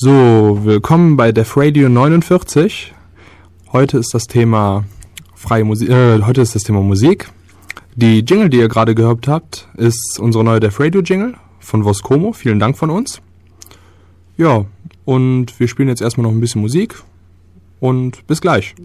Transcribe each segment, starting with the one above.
So, willkommen bei Def Radio 49. Heute ist das Thema freie Musik, äh, heute ist das Thema Musik. Die Jingle, die ihr gerade gehört habt, ist unsere neue Def Radio Jingle von Voskomo. Vielen Dank von uns. Ja, und wir spielen jetzt erstmal noch ein bisschen Musik und bis gleich.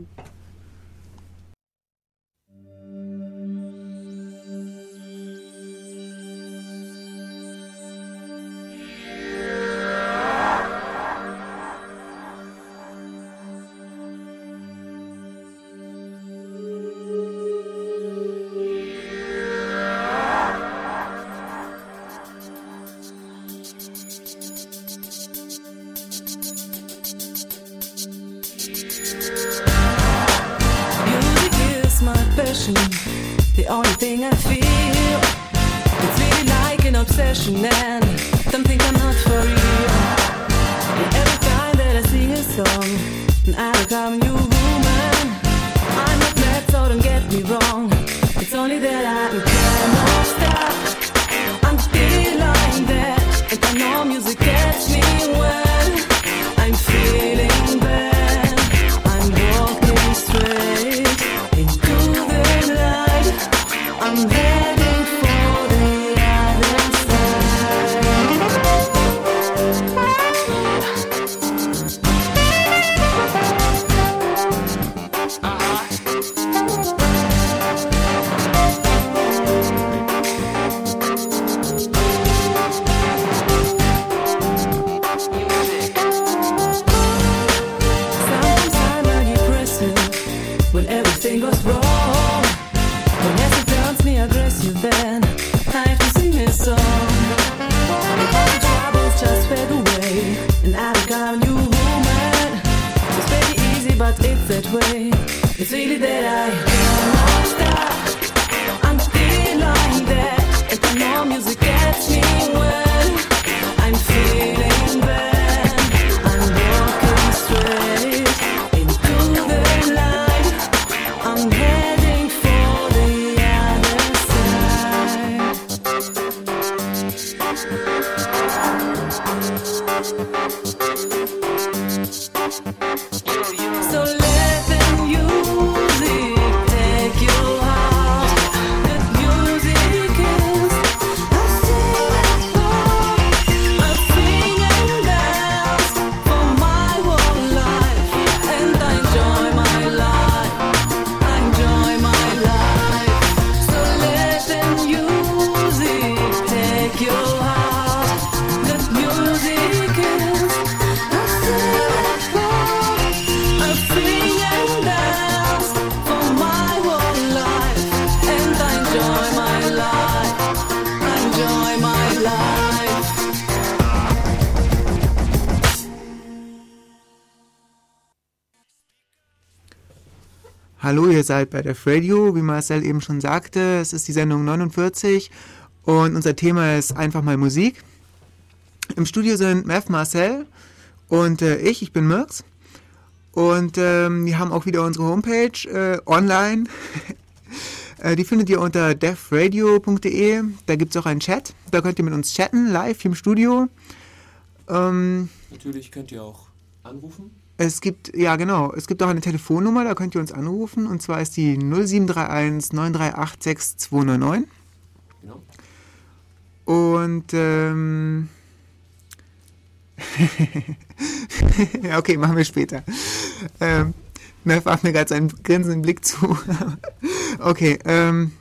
Seid bei der Radio, wie Marcel eben schon sagte. Es ist die Sendung 49 und unser Thema ist einfach mal Musik. Im Studio sind Mev Marcel und äh, ich, ich bin Mirks. Und ähm, wir haben auch wieder unsere Homepage äh, online. äh, die findet ihr unter defradio.de. Da gibt es auch einen Chat. Da könnt ihr mit uns chatten, live im Studio. Ähm, Natürlich könnt ihr auch anrufen. Es gibt, ja genau, es gibt auch eine Telefonnummer, da könnt ihr uns anrufen und zwar ist die 0731 938 6299. Genau. Und ähm, okay, machen wir später. Ähm, Neff warf mir gerade seinen grinsenden Blick zu. okay, ähm,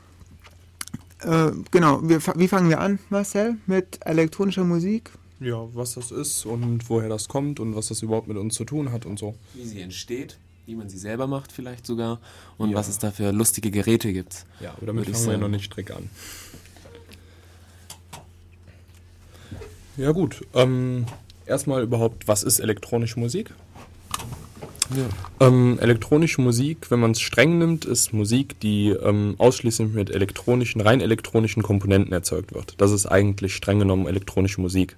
äh, genau, wir, wie fangen wir an, Marcel, mit elektronischer Musik? Ja, was das ist und woher das kommt und was das überhaupt mit uns zu tun hat und so. Wie sie entsteht, wie man sie selber macht vielleicht sogar und ja. was es da für lustige Geräte gibt. Ja, aber damit fangen wir noch nicht strick an. Ja gut, ähm, erstmal überhaupt, was ist elektronische Musik? Ja. Ähm, elektronische Musik, wenn man es streng nimmt, ist Musik, die ähm, ausschließlich mit elektronischen, rein elektronischen Komponenten erzeugt wird. Das ist eigentlich streng genommen elektronische Musik.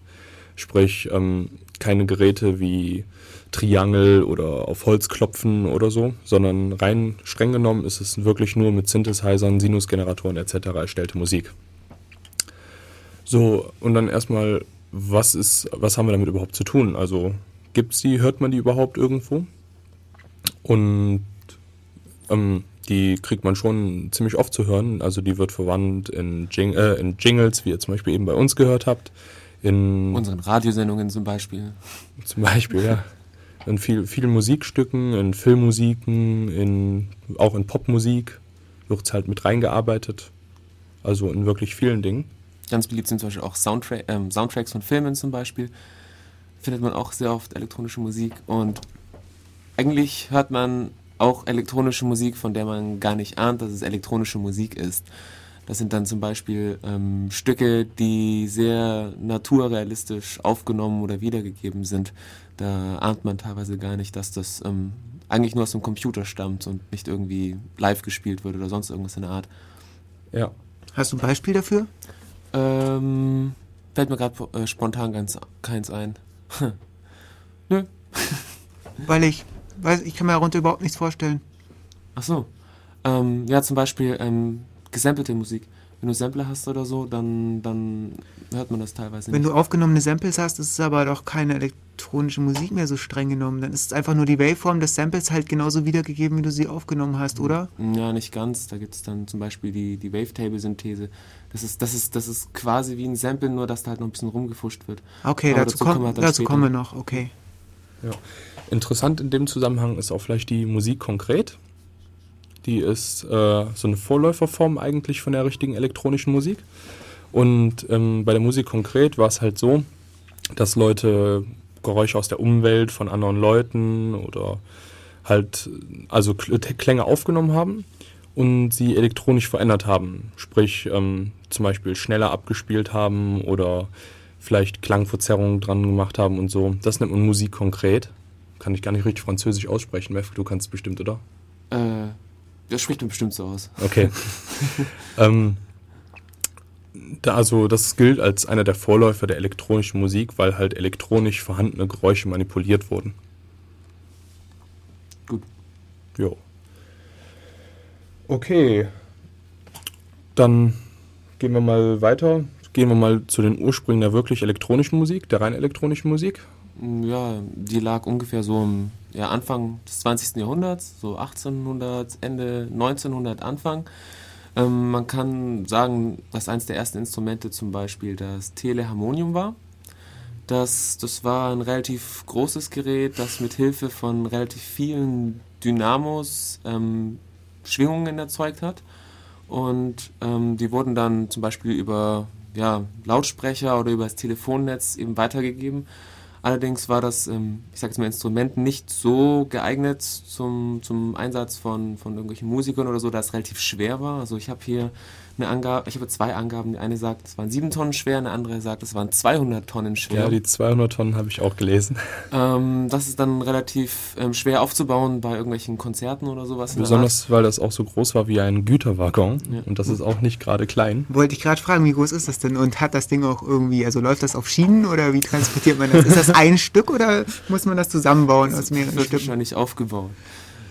Sprich, ähm, keine Geräte wie Triangel oder auf Holz klopfen oder so, sondern rein streng genommen ist es wirklich nur mit Synthesizern, Sinusgeneratoren etc. erstellte Musik. So, und dann erstmal, was ist, was haben wir damit überhaupt zu tun? Also gibt es die, hört man die überhaupt irgendwo? Und ähm, die kriegt man schon ziemlich oft zu hören. Also die wird verwandt in, Jing äh, in Jingles, wie ihr zum Beispiel eben bei uns gehört habt. In unseren Radiosendungen zum Beispiel. Zum Beispiel, ja. In viel, vielen Musikstücken, in Filmmusiken, in, auch in Popmusik wird es halt mit reingearbeitet. Also in wirklich vielen Dingen. Ganz beliebt sind zum Beispiel auch Soundtra ähm, Soundtracks von Filmen zum Beispiel. Findet man auch sehr oft elektronische Musik. Und eigentlich hört man auch elektronische Musik, von der man gar nicht ahnt, dass es elektronische Musik ist. Das sind dann zum Beispiel ähm, Stücke, die sehr naturrealistisch aufgenommen oder wiedergegeben sind. Da ahnt man teilweise gar nicht, dass das ähm, eigentlich nur aus dem Computer stammt und nicht irgendwie live gespielt wird oder sonst irgendwas in der Art. Ja. Hast du ein Beispiel dafür? Ähm, fällt mir gerade äh, spontan ganz keins ein. Nö. Weil ich, weiß, ich kann mir darunter überhaupt nichts vorstellen. Ach so. Ähm, ja, zum Beispiel ähm, gesampelte Musik. Wenn du Sampler hast oder so, dann, dann hört man das teilweise nicht. Wenn du aufgenommene Samples hast, ist es aber doch keine elektronische Musik mehr so streng genommen. Dann ist es einfach nur die Waveform des Samples halt genauso wiedergegeben, wie du sie aufgenommen hast, oder? Ja, nicht ganz. Da gibt es dann zum Beispiel die, die Wavetable-Synthese. Das ist, das, ist, das ist quasi wie ein Sample, nur dass da halt noch ein bisschen rumgefuscht wird. Okay, dazu, dazu, kommen, wir, dazu kommen wir noch, okay. Ja. Interessant in dem Zusammenhang ist auch vielleicht die Musik konkret. Die ist äh, so eine Vorläuferform eigentlich von der richtigen elektronischen Musik. Und ähm, bei der Musik konkret war es halt so, dass Leute Geräusche aus der Umwelt von anderen Leuten oder halt also Klänge aufgenommen haben und sie elektronisch verändert haben. Sprich, ähm, zum Beispiel schneller abgespielt haben oder vielleicht Klangverzerrungen dran gemacht haben und so. Das nennt man Musik konkret. Kann ich gar nicht richtig französisch aussprechen. Mef, du kannst bestimmt, oder? Äh, das spricht man bestimmt so aus. Okay. ähm, da, also das gilt als einer der Vorläufer der elektronischen Musik, weil halt elektronisch vorhandene Geräusche manipuliert wurden. Gut. Jo. Okay. Dann gehen wir mal weiter. Gehen wir mal zu den Ursprüngen der wirklich elektronischen Musik, der rein elektronischen Musik. Ja, die lag ungefähr so im ja, Anfang des 20. Jahrhunderts, so 1800, Ende 1900 Anfang. Ähm, man kann sagen, dass eines der ersten Instrumente zum Beispiel das Teleharmonium war. Das, das war ein relativ großes Gerät, das mit Hilfe von relativ vielen Dynamos ähm, Schwingungen erzeugt hat. Und ähm, die wurden dann zum Beispiel über ja, Lautsprecher oder über das Telefonnetz eben weitergegeben. Allerdings war das, ähm, ich sage jetzt mal, Instrument nicht so geeignet zum, zum Einsatz von, von irgendwelchen Musikern oder so, da es relativ schwer war. Also ich habe hier eine Angabe, ich habe zwei Angaben. Die eine sagt, es waren 7 Tonnen schwer, eine andere sagt, es waren 200 Tonnen schwer. Ja, die 200 Tonnen habe ich auch gelesen. Ähm, das ist dann relativ ähm, schwer aufzubauen bei irgendwelchen Konzerten oder sowas. Besonders, weil das auch so groß war wie ein Güterwaggon ja. und das ist auch nicht gerade klein. Wollte ich gerade fragen, wie groß ist das denn und hat das Ding auch irgendwie, also läuft das auf Schienen oder wie transportiert man das? ist das ein Stück oder muss man das zusammenbauen das aus mehreren Stücken? Wahrscheinlich aufgebaut.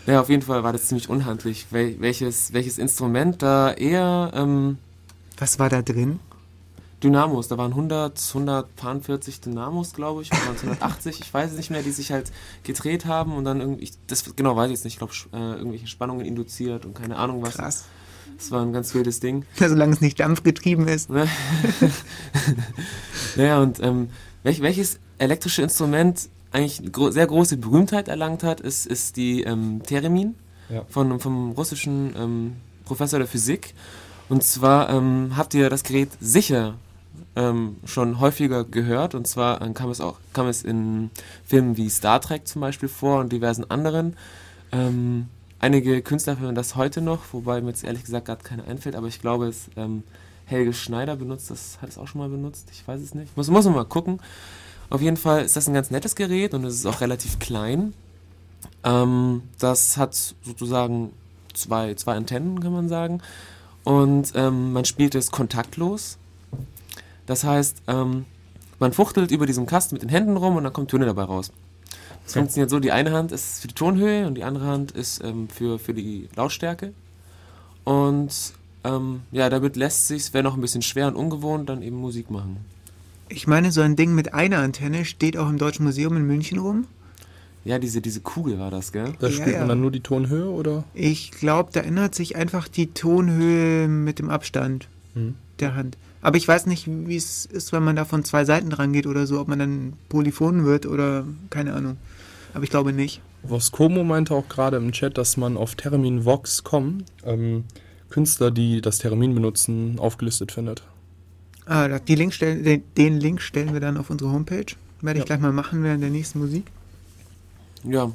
Ja, auf jeden Fall war das ziemlich unhandlich. Wel welches, welches Instrument da eher. Ähm, Was war da drin? Dynamos, da waren 100, 140 Dynamos, glaube ich, oder 180, ich weiß es nicht mehr, die sich halt gedreht haben und dann irgendwie, das genau weiß ich jetzt nicht, ich glaube, äh, irgendwelche Spannungen induziert und keine Ahnung was. Krass. Das war ein ganz wildes Ding. Ja, solange es nicht dampfgetrieben ist. naja, und ähm, welch, welches elektrische Instrument eigentlich gro sehr große Berühmtheit erlangt hat, ist, ist die ähm, Theremin ja. von, vom russischen ähm, Professor der Physik. Und zwar ähm, habt ihr das Gerät sicher ähm, schon häufiger gehört. Und zwar ähm, kam es auch kam es in Filmen wie Star Trek zum Beispiel vor und diversen anderen. Ähm, einige Künstler hören das heute noch, wobei mir jetzt ehrlich gesagt gerade keiner einfällt, aber ich glaube, es Helge Schneider benutzt das, hat es auch schon mal benutzt, ich weiß es nicht. Muss, muss man mal gucken. Auf jeden Fall ist das ein ganz nettes Gerät und es ist auch relativ klein. Ähm, das hat sozusagen zwei, zwei Antennen, kann man sagen. Und ähm, man spielt es kontaktlos. Das heißt, ähm, man fuchtelt über diesen Kasten mit den Händen rum und dann kommen Töne dabei raus. Das okay. funktioniert so, die eine Hand ist für die Tonhöhe und die andere Hand ist ähm, für, für die Lautstärke. Und ähm, ja, damit lässt sich, es wäre noch ein bisschen schwer und ungewohnt, dann eben Musik machen. Ich meine, so ein Ding mit einer Antenne steht auch im Deutschen Museum in München rum. ja, diese, diese Kugel war das, gell? Da spielt ja, ja. man dann nur die Tonhöhe, oder? Ich glaube, da ändert sich einfach die Tonhöhe mit dem Abstand hm. der Hand. Aber ich weiß nicht, wie es ist, wenn man da von zwei Seiten dran geht oder so, ob man dann Polyphon wird oder keine Ahnung. Aber ich glaube nicht. Voskomo meinte auch gerade im Chat, dass man auf terminvox.com ähm, Künstler, die das Termin benutzen, aufgelistet findet. Ah, die Link stellen, den, den Link stellen wir dann auf unsere Homepage. Werde ich gleich mal machen während der nächsten Musik. Ja.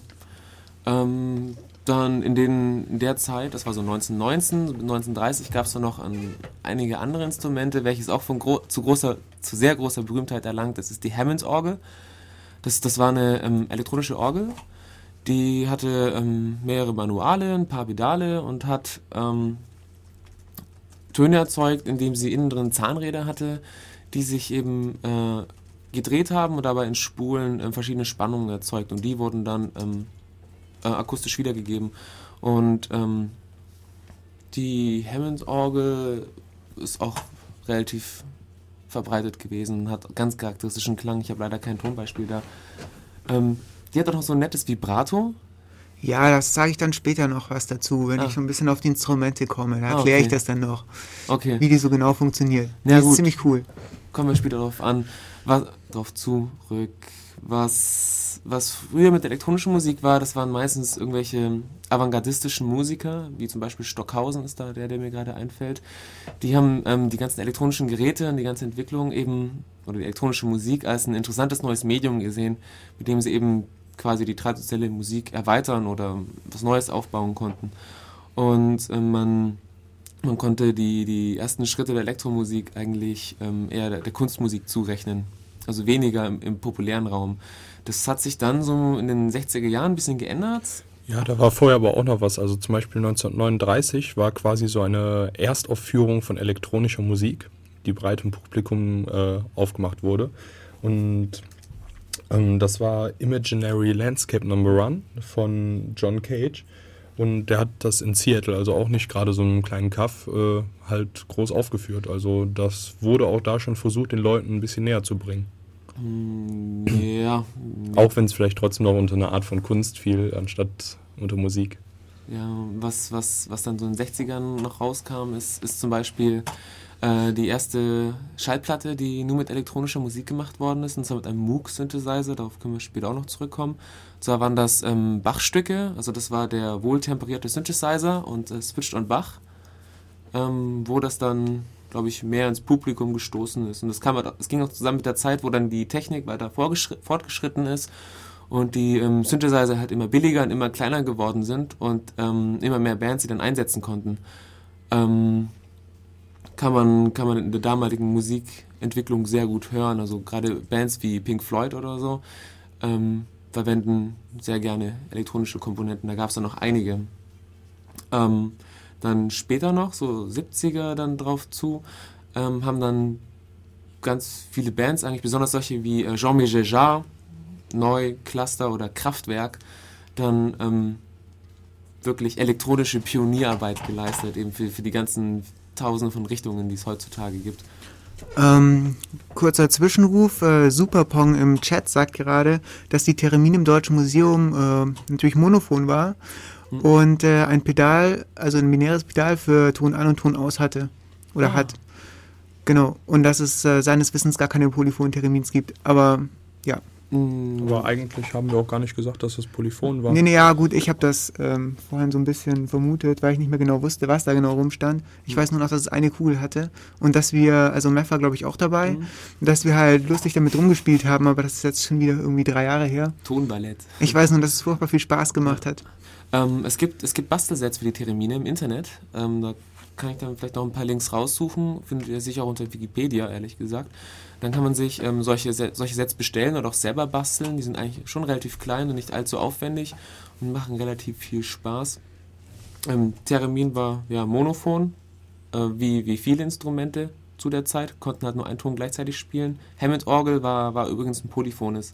Ähm, dann in, den, in der Zeit, das war so 1919, 1930, gab es dann noch ein, einige andere Instrumente, welches auch von gro zu, großer, zu sehr großer Berühmtheit erlangt. Das ist die Hammond-Orgel. Das, das war eine ähm, elektronische Orgel, die hatte ähm, mehrere Manuale, ein paar Pedale und hat ähm, Töne erzeugt, indem sie innen drin Zahnräder hatte, die sich eben äh, gedreht haben und dabei in Spulen äh, verschiedene Spannungen erzeugt und die wurden dann ähm, äh, akustisch wiedergegeben. Und ähm, die Hammond-Orgel ist auch relativ verbreitet gewesen, hat ganz charakteristischen Klang. Ich habe leider kein Tonbeispiel da. Ähm, die hat auch noch so ein nettes Vibrato. Ja, das sage ich dann später noch was dazu, wenn ah. ich so ein bisschen auf die Instrumente komme. Da ah, erkläre okay. ich das dann noch, okay. wie die so genau funktionieren. Ja, die gut. ist ziemlich cool. Kommen wir später darauf an was, drauf zurück. Was, was früher mit elektronischer Musik war, das waren meistens irgendwelche avantgardistischen Musiker, wie zum Beispiel Stockhausen ist da der, der mir gerade einfällt. Die haben ähm, die ganzen elektronischen Geräte und die ganze Entwicklung eben, oder die elektronische Musik als ein interessantes neues Medium gesehen, mit dem sie eben quasi die traditionelle Musik erweitern oder was Neues aufbauen konnten. Und äh, man man konnte die, die ersten Schritte der Elektromusik eigentlich ähm, eher der, der, Kunstmusik zurechnen. Also weniger im, im, populären Raum. Das hat sich dann so in den 60er Jahren ein bisschen geändert. Ja, da war vorher aber auch noch was. Also zum Beispiel 1939 war quasi so eine Erstaufführung von elektronischer Musik, die breitem Publikum äh, aufgemacht wurde. Und das war Imaginary Landscape Number One von John Cage. Und der hat das in Seattle, also auch nicht gerade so einem kleinen Kaff, äh, halt groß aufgeführt. Also das wurde auch da schon versucht, den Leuten ein bisschen näher zu bringen. Mm, ja. Auch wenn es vielleicht trotzdem noch unter einer Art von Kunst fiel, anstatt unter Musik. Ja, was, was, was dann so in den 60ern noch rauskam, ist, ist zum Beispiel äh, die erste Schallplatte, die nur mit elektronischer Musik gemacht worden ist, und zwar mit einem Moog-Synthesizer, darauf können wir später auch noch zurückkommen. Und zwar waren das ähm, Bach-Stücke, also das war der wohltemperierte Synthesizer und äh, Switched on Bach, ähm, wo das dann, glaube ich, mehr ins Publikum gestoßen ist. Und das, kam, das halt, ging auch zusammen mit der Zeit, wo dann die Technik weiter fortgeschritten ist und die ähm, Synthesizer halt immer billiger und immer kleiner geworden sind und ähm, immer mehr Bands sie dann einsetzen konnten. Ähm, kann man, kann man in der damaligen Musikentwicklung sehr gut hören. Also gerade Bands wie Pink Floyd oder so ähm, verwenden sehr gerne elektronische Komponenten. Da gab es dann noch einige. Ähm, dann später noch, so 70er dann drauf zu, ähm, haben dann ganz viele Bands, eigentlich besonders solche wie äh, Jean-Michel Jarre, Neu, Cluster oder Kraftwerk, dann ähm, wirklich elektronische Pionierarbeit geleistet, eben für, für die ganzen tausende von Richtungen, die es heutzutage gibt. Ähm, kurzer Zwischenruf. Äh, Superpong im Chat sagt gerade, dass die Theremin im Deutschen Museum äh, natürlich monophon war mhm. und äh, ein Pedal, also ein binäres Pedal für Ton an und Ton aus hatte. Oder ah. hat. Genau. Und dass es äh, seines Wissens gar keine polyphonen Theremins gibt. Aber ja, aber eigentlich haben wir auch gar nicht gesagt, dass das Polyphon war. Nee, nee, ja, gut, ich habe das ähm, vorhin so ein bisschen vermutet, weil ich nicht mehr genau wusste, was da genau rumstand. Ich weiß nur noch, dass es eine Kugel hatte und dass wir, also Meff war, glaube ich, auch dabei, mhm. dass wir halt lustig damit rumgespielt haben, aber das ist jetzt schon wieder irgendwie drei Jahre her. Tonballett. Ich weiß nur, dass es furchtbar viel Spaß gemacht ja. hat. Ähm, es, gibt, es gibt Bastelsets für die Theremine im Internet. Ähm, da kann ich dann vielleicht noch ein paar Links raussuchen. Findet ihr sicher auch unter Wikipedia, ehrlich gesagt. Dann kann man sich ähm, solche, solche Sets bestellen oder auch selber basteln. Die sind eigentlich schon relativ klein und nicht allzu aufwendig und machen relativ viel Spaß. Ähm, Theremin war ja monophon, äh, wie, wie viele Instrumente zu der Zeit, konnten halt nur einen Ton gleichzeitig spielen. Hammond-Orgel war, war übrigens ein polyphones.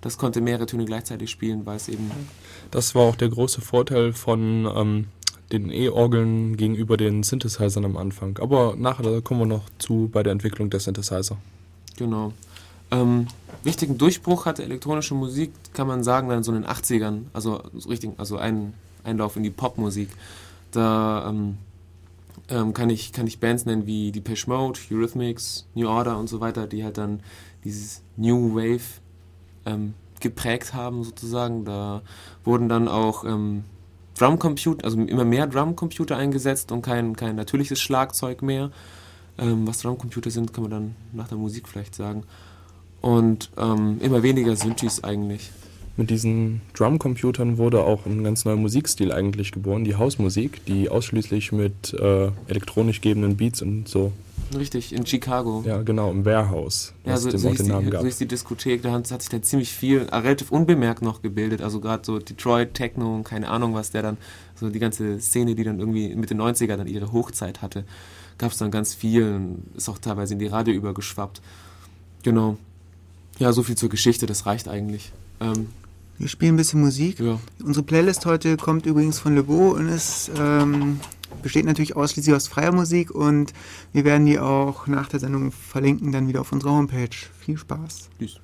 Das konnte mehrere Töne gleichzeitig spielen, weil es eben. Das war auch der große Vorteil von ähm, den E-Orgeln gegenüber den Synthesizern am Anfang. Aber nachher kommen wir noch zu bei der Entwicklung der Synthesizer. Genau. Ähm, wichtigen Durchbruch hatte elektronische Musik, kann man sagen, dann so in den 80ern, also so richtig, also ein Einlauf in die Popmusik. Da ähm, ähm, kann, ich, kann ich Bands nennen wie Depeche Mode, Eurythmics, New Order und so weiter, die halt dann dieses New Wave ähm, geprägt haben sozusagen. Da wurden dann auch ähm, Drumcomputer, also immer mehr Drumcomputer eingesetzt und kein, kein natürliches Schlagzeug mehr. Ähm, was Drumcomputer sind, kann man dann nach der Musik vielleicht sagen. Und ähm, immer weniger Synthes eigentlich. Mit diesen Drumcomputern wurde auch ein ganz neuer Musikstil eigentlich geboren, die Hausmusik, die ausschließlich mit äh, elektronisch gebenden Beats und so Richtig, in Chicago. Ja, genau, im Warehouse. Ja, so, so, ist die, so ist die Diskothek, da hat, hat sich da ziemlich viel, äh, relativ unbemerkt noch gebildet. Also gerade so Detroit, Techno und keine Ahnung, was der dann, so die ganze Szene, die dann irgendwie Mitte 90er dann ihre Hochzeit hatte, gab es dann ganz viel und ist auch teilweise in die Radio übergeschwappt. Genau. Ja, so viel zur Geschichte, das reicht eigentlich. Ähm, wir spielen ein bisschen Musik. Ja. Unsere Playlist heute kommt übrigens von Le Beau und ist ähm, besteht natürlich ausschließlich aus freier Musik und wir werden die auch nach der Sendung verlinken, dann wieder auf unserer Homepage. Viel Spaß. Tschüss.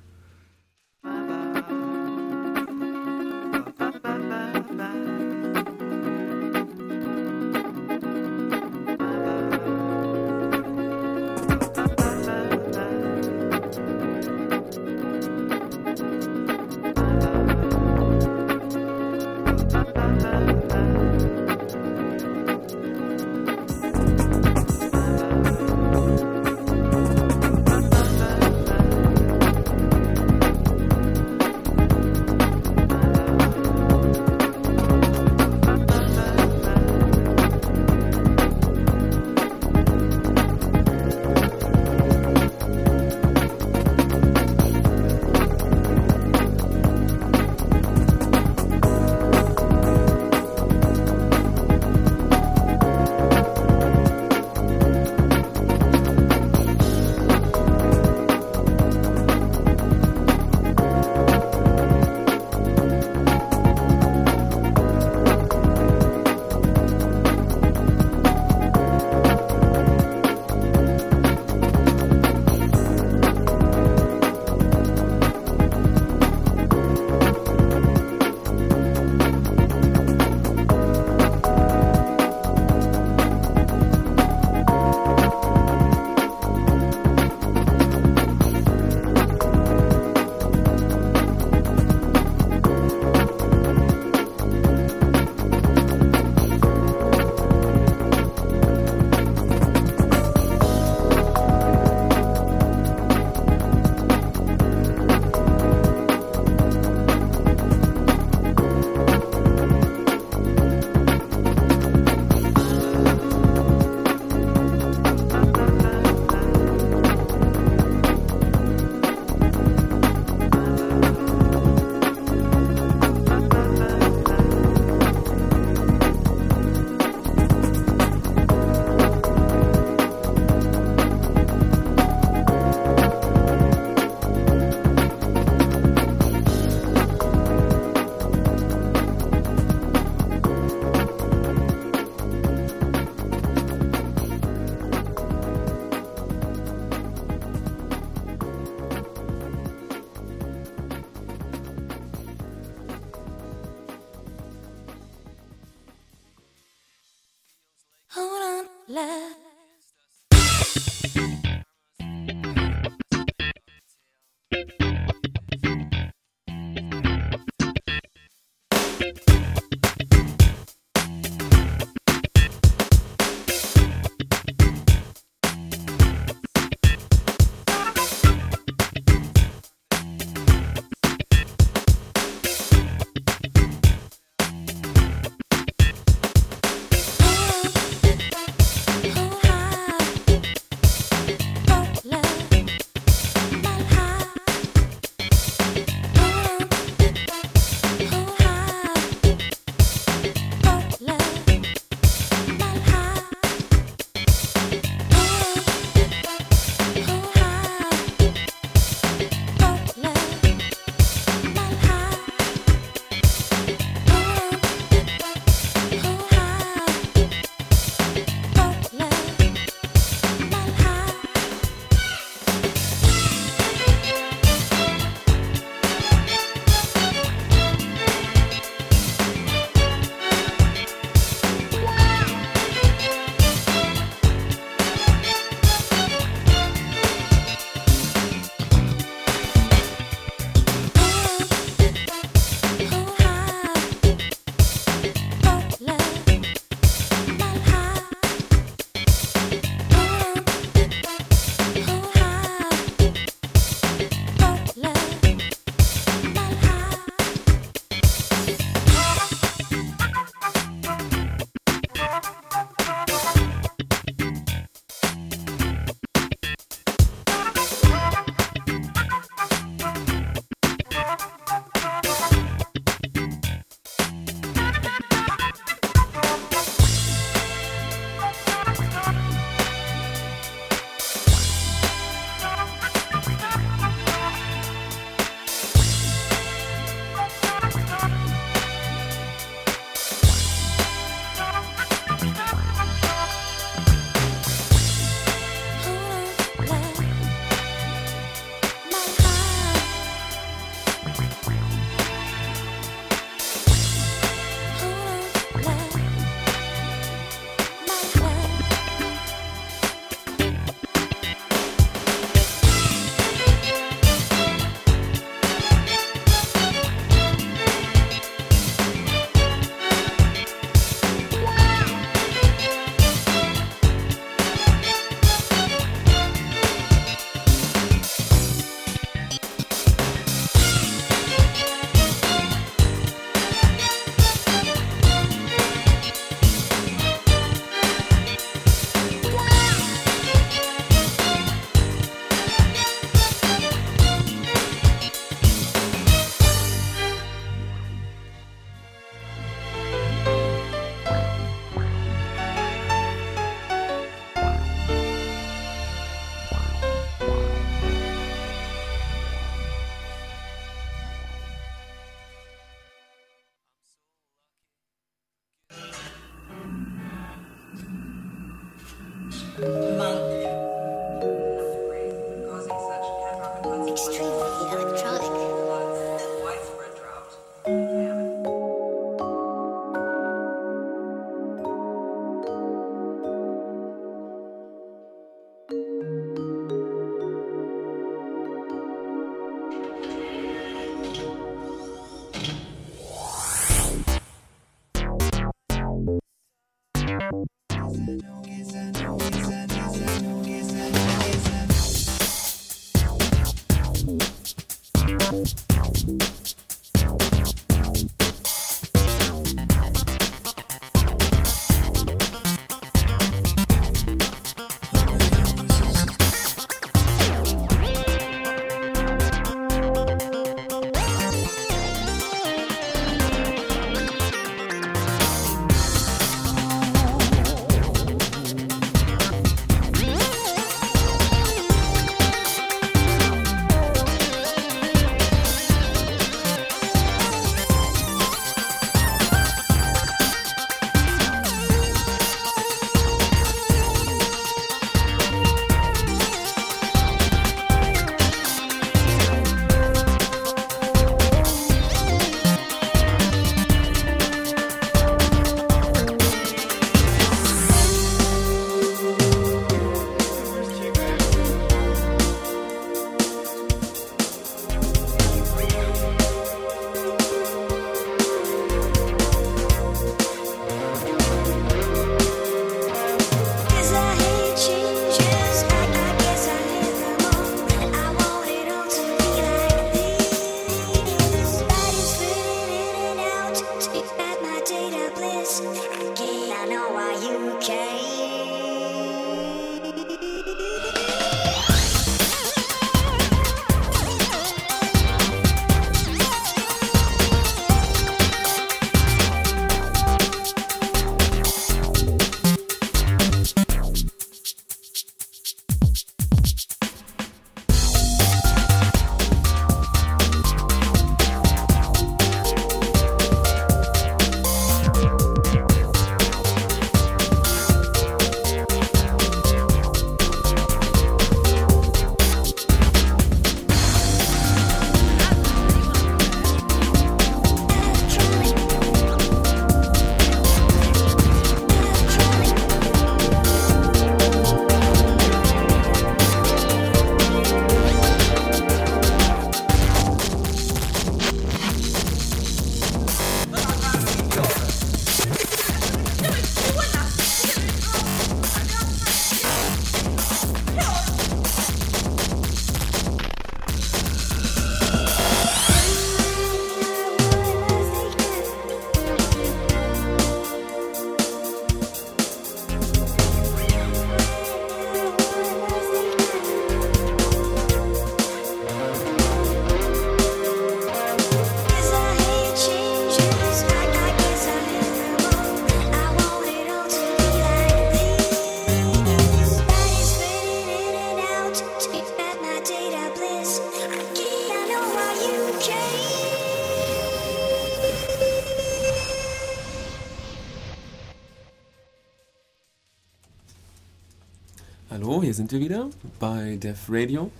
Hier sind wir wieder bei Def Radio.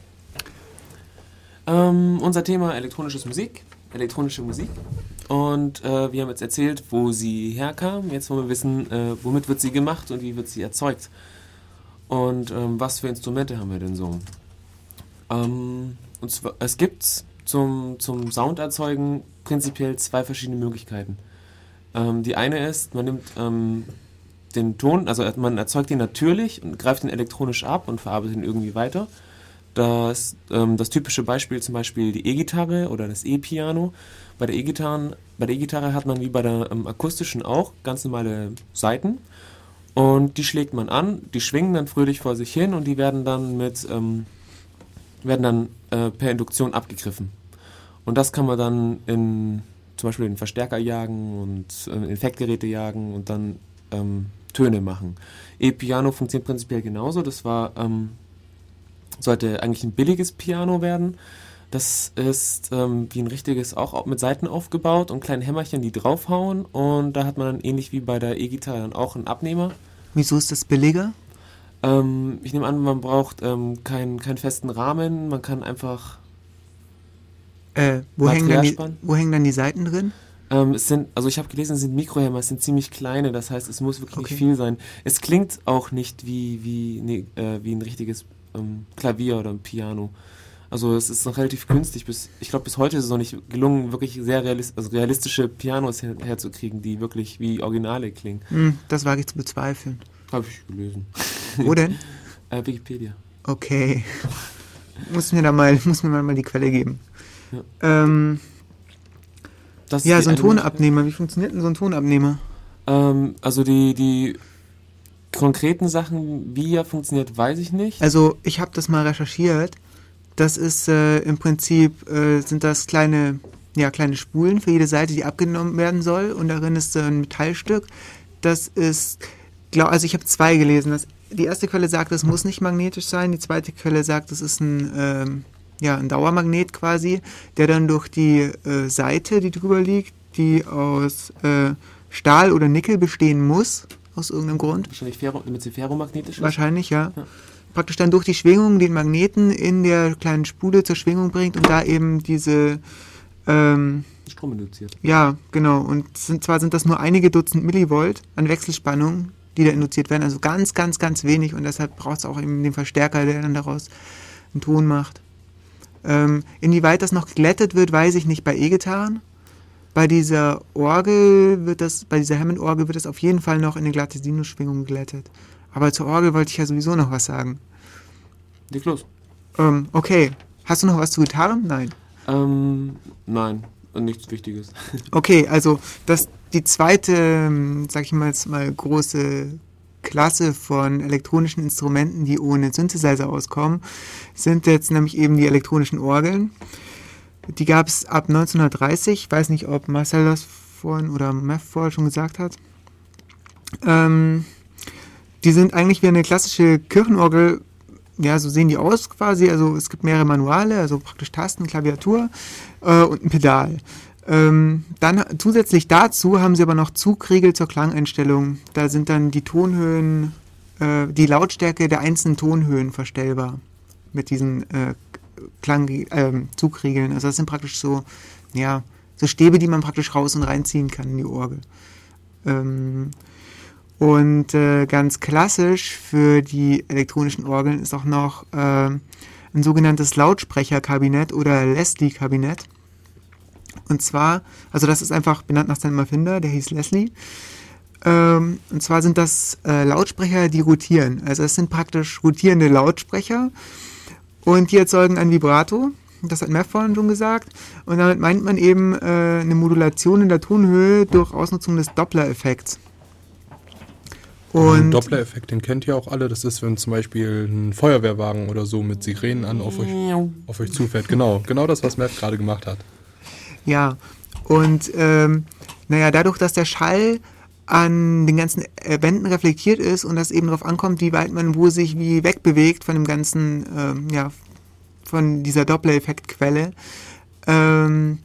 Ähm, unser Thema elektronisches Musik, elektronische Musik. Und äh, wir haben jetzt erzählt, wo sie herkam. Jetzt wollen wir wissen, äh, womit wird sie gemacht und wie wird sie erzeugt. Und ähm, was für Instrumente haben wir denn so? Ähm, und zwar, es gibt zum, zum Sounderzeugen prinzipiell zwei verschiedene Möglichkeiten. Ähm, die eine ist, man nimmt ähm, den Ton, also man erzeugt ihn natürlich und greift ihn elektronisch ab und verarbeitet ihn irgendwie weiter. Das, ähm, das typische Beispiel zum Beispiel die E-Gitarre oder das E-Piano. Bei der E-Gitarre e hat man wie bei der ähm, akustischen auch ganz normale Saiten und die schlägt man an, die schwingen dann fröhlich vor sich hin und die werden dann mit ähm, werden dann äh, per Induktion abgegriffen. Und das kann man dann in zum Beispiel in Verstärker jagen und äh, Effektgeräte jagen und dann ähm, Töne machen. E-Piano funktioniert prinzipiell genauso. Das war, ähm, sollte eigentlich ein billiges Piano werden. Das ist ähm, wie ein richtiges auch mit Saiten aufgebaut und kleinen Hämmerchen, die draufhauen. Und da hat man dann ähnlich wie bei der E-Gitarre dann auch einen Abnehmer. Wieso ist das billiger? Ähm, ich nehme an, man braucht ähm, keinen, keinen festen Rahmen. Man kann einfach. Äh, wo, hängen die, wo hängen dann die Seiten drin? Ähm, es sind, also ich habe gelesen, es sind Mikrohämmer, es sind ziemlich kleine, das heißt, es muss wirklich okay. nicht viel sein. Es klingt auch nicht wie, wie, nee, äh, wie ein richtiges ähm, Klavier oder ein Piano. Also es ist noch relativ günstig. Bis, ich glaube, bis heute ist es noch nicht gelungen, wirklich sehr realist, also realistische Pianos her, herzukriegen, die wirklich wie Originale klingen. Hm, das wage ich zu bezweifeln. Habe ich gelesen. Wo denn? äh, Wikipedia. Okay. muss mir da mal, muss mir mal die Quelle geben. Ja, ähm, ja so ein Tonabnehmer. Wie funktioniert denn so ein Tonabnehmer? Ähm, also die, die konkreten Sachen, wie er funktioniert, weiß ich nicht. Also ich habe das mal recherchiert. Das ist äh, im Prinzip äh, sind das kleine ja kleine Spulen für jede Seite, die abgenommen werden soll und darin ist ein Metallstück. Das ist glaub, also ich habe zwei gelesen. Das, die erste Quelle sagt, es muss nicht magnetisch sein. Die zweite Quelle sagt, es ist ein ähm, ja ein Dauermagnet quasi, der dann durch die äh, Seite, die drüber liegt, die aus äh, Stahl oder Nickel bestehen muss aus irgendeinem Grund. Wahrscheinlich ferro, damit sie ferromagnetisch ist. Wahrscheinlich ja. ja praktisch dann durch die Schwingung den Magneten in der kleinen Spule zur Schwingung bringt und da eben diese ähm, Strom induziert. Ja, genau. Und sind, zwar sind das nur einige Dutzend Millivolt an Wechselspannung, die da induziert werden, also ganz, ganz, ganz wenig und deshalb braucht es auch eben den Verstärker, der dann daraus einen Ton macht. Ähm, inwieweit das noch geglättet wird, weiß ich nicht bei E-Gitarren. Bei dieser Orgel wird das, bei dieser Hammond-Orgel wird das auf jeden Fall noch in eine glatte Sinusschwingung geglättet. Aber zur Orgel wollte ich ja sowieso noch was sagen. Leg los. Ähm, okay. Hast du noch was zu Gitarren? Nein. Ähm, nein. Nichts Wichtiges. okay, also das, die zweite, ähm, sag ich mal jetzt mal, große Klasse von elektronischen Instrumenten, die ohne Synthesizer auskommen, sind jetzt nämlich eben die elektronischen Orgeln. Die gab es ab 1930. Ich weiß nicht, ob Marcel das vorhin oder Mev vorher schon gesagt hat. Ähm, die sind eigentlich wie eine klassische Kirchenorgel. Ja, so sehen die aus quasi. Also es gibt mehrere Manuale, also praktisch Tasten, Klaviatur äh, und ein Pedal. Ähm, dann zusätzlich dazu haben sie aber noch Zugriegel zur Klangeinstellung. Da sind dann die Tonhöhen, äh, die Lautstärke der einzelnen Tonhöhen verstellbar mit diesen äh, Klang, äh, Zugriegeln. Also das sind praktisch so, ja, so Stäbe, die man praktisch raus und reinziehen kann in die Orgel. Ähm, und äh, ganz klassisch für die elektronischen Orgeln ist auch noch äh, ein sogenanntes Lautsprecherkabinett oder Leslie-Kabinett. Und zwar, also das ist einfach benannt nach seinem Erfinder, der hieß Leslie. Ähm, und zwar sind das äh, Lautsprecher, die rotieren. Also es sind praktisch rotierende Lautsprecher und die erzeugen ein Vibrato. Das hat Mev vorhin schon gesagt. Und damit meint man eben äh, eine Modulation in der Tonhöhe durch Ausnutzung des Doppler-Effekts. Und den Doppler-Effekt, den kennt ihr auch alle. Das ist, wenn zum Beispiel ein Feuerwehrwagen oder so mit Sirenen an auf euch, auf euch zufährt. Genau, genau das, was Matt gerade gemacht hat. Ja, und ähm, naja, dadurch, dass der Schall an den ganzen Wänden reflektiert ist und das eben darauf ankommt, wie weit man wo sich wie wegbewegt von dem ganzen, ähm, ja, von dieser Doppler-Effektquelle, ähm,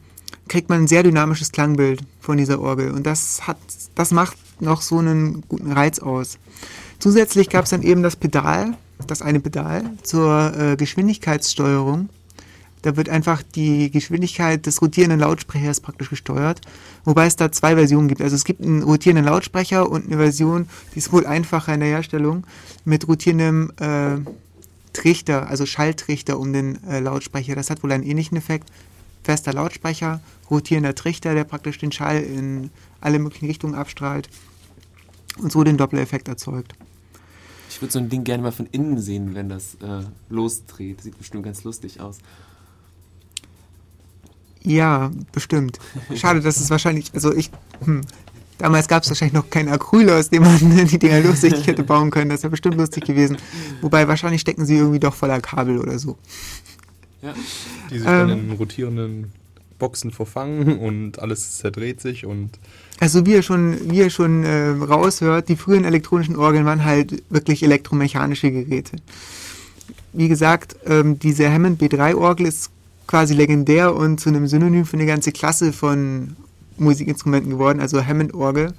kriegt man ein sehr dynamisches Klangbild von dieser Orgel. Und das hat, das macht noch so einen guten Reiz aus. Zusätzlich gab es dann eben das Pedal, das eine Pedal zur äh, Geschwindigkeitssteuerung. Da wird einfach die Geschwindigkeit des rotierenden Lautsprechers praktisch gesteuert, wobei es da zwei Versionen gibt. Also es gibt einen rotierenden Lautsprecher und eine Version, die ist wohl einfacher in der Herstellung, mit rotierendem äh, Trichter, also Schalltrichter um den äh, Lautsprecher. Das hat wohl einen ähnlichen Effekt. Fester Lautsprecher, rotierender Trichter, der praktisch den Schall in alle möglichen Richtungen abstrahlt und so den Doppler-Effekt erzeugt. Ich würde so ein Ding gerne mal von innen sehen, wenn das äh, losdreht. Sieht bestimmt ganz lustig aus. Ja, bestimmt. Schade, dass es wahrscheinlich, also ich, hm, damals gab es wahrscheinlich noch keinen Acryl, aus dem man die Dinger durchsichtig hätte bauen können. Das wäre bestimmt lustig gewesen. Wobei wahrscheinlich stecken sie irgendwie doch voller Kabel oder so. Ja. Die sich ähm, dann in rotierenden Boxen verfangen und alles zerdreht sich und. Also wie ihr schon, wie ihr schon äh, raushört, die frühen elektronischen Orgeln waren halt wirklich elektromechanische Geräte. Wie gesagt, ähm, diese Hammond B3-Orgel ist quasi legendär und zu einem Synonym für eine ganze Klasse von Musikinstrumenten geworden, also Hammond-Orgel.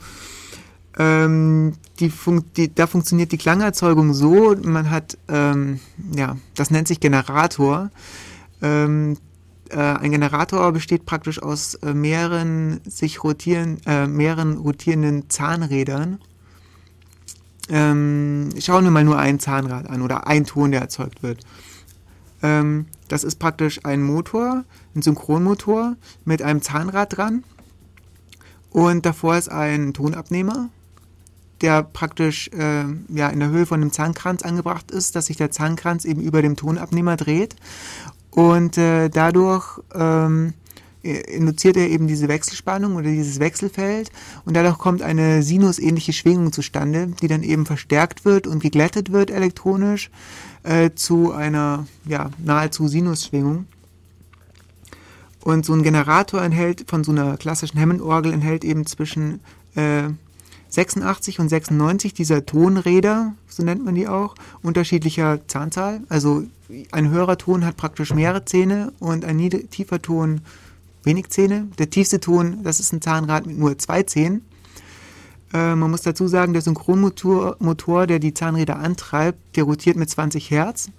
Ähm, die fun die, da funktioniert die Klangerzeugung so, man hat, ähm, ja, das nennt sich Generator. Ähm, äh, ein Generator besteht praktisch aus äh, mehreren sich rotieren, äh, mehreren rotierenden Zahnrädern. Ähm, schauen wir mal nur ein Zahnrad an oder ein Ton, der erzeugt wird. Ähm, Das ist praktisch ein Motor, ein Synchronmotor mit einem Zahnrad dran. Und davor ist ein Tonabnehmer, der praktisch äh, ja, in der Höhe von einem Zahnkranz angebracht ist, dass sich der Zahnkranz eben über dem Tonabnehmer dreht. Und äh, dadurch ähm, induziert er eben diese Wechselspannung oder dieses Wechselfeld und dadurch kommt eine sinusähnliche Schwingung zustande, die dann eben verstärkt wird und geglättet wird elektronisch äh, zu einer ja, nahezu Sinusschwingung. Und so ein Generator enthält von so einer klassischen Hammond-Orgel enthält eben zwischen äh, 86 und 96 dieser Tonräder, so nennt man die auch, unterschiedlicher Zahnzahl. Also ein höherer Ton hat praktisch mehrere Zähne und ein tiefer Ton wenig Zähne. Der tiefste Ton, das ist ein Zahnrad mit nur zwei Zähnen. Äh, man muss dazu sagen, der Synchronmotor, Motor, der die Zahnräder antreibt, der rotiert mit 20 Hertz.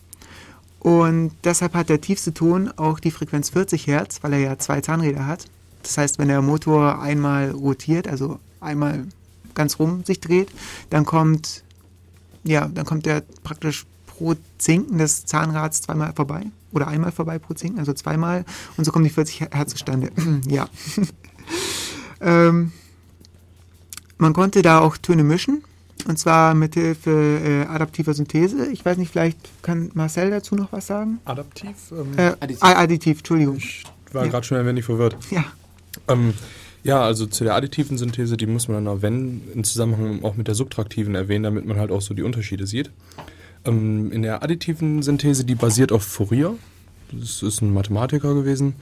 Und deshalb hat der tiefste Ton auch die Frequenz 40 Hertz, weil er ja zwei Zahnräder hat. Das heißt, wenn der Motor einmal rotiert, also einmal ganz rum sich dreht, dann kommt, ja, dann kommt der praktisch pro Zinken des Zahnrads zweimal vorbei oder einmal vorbei pro Zinken, also zweimal und so kommen die 40 Hertz zustande. ja. ähm, man konnte da auch Töne mischen und zwar mit Hilfe äh, adaptiver Synthese. Ich weiß nicht, vielleicht kann Marcel dazu noch was sagen? Adaptiv? Ähm, äh, additiv. additiv, Entschuldigung. Ich war ja. gerade schon ein wenig verwirrt. Ja. Ähm, ja, also zu der additiven Synthese, die muss man dann auch wenn im Zusammenhang auch mit der subtraktiven erwähnen, damit man halt auch so die Unterschiede sieht. Ähm, in der additiven Synthese, die basiert auf Fourier. Das ist ein Mathematiker gewesen.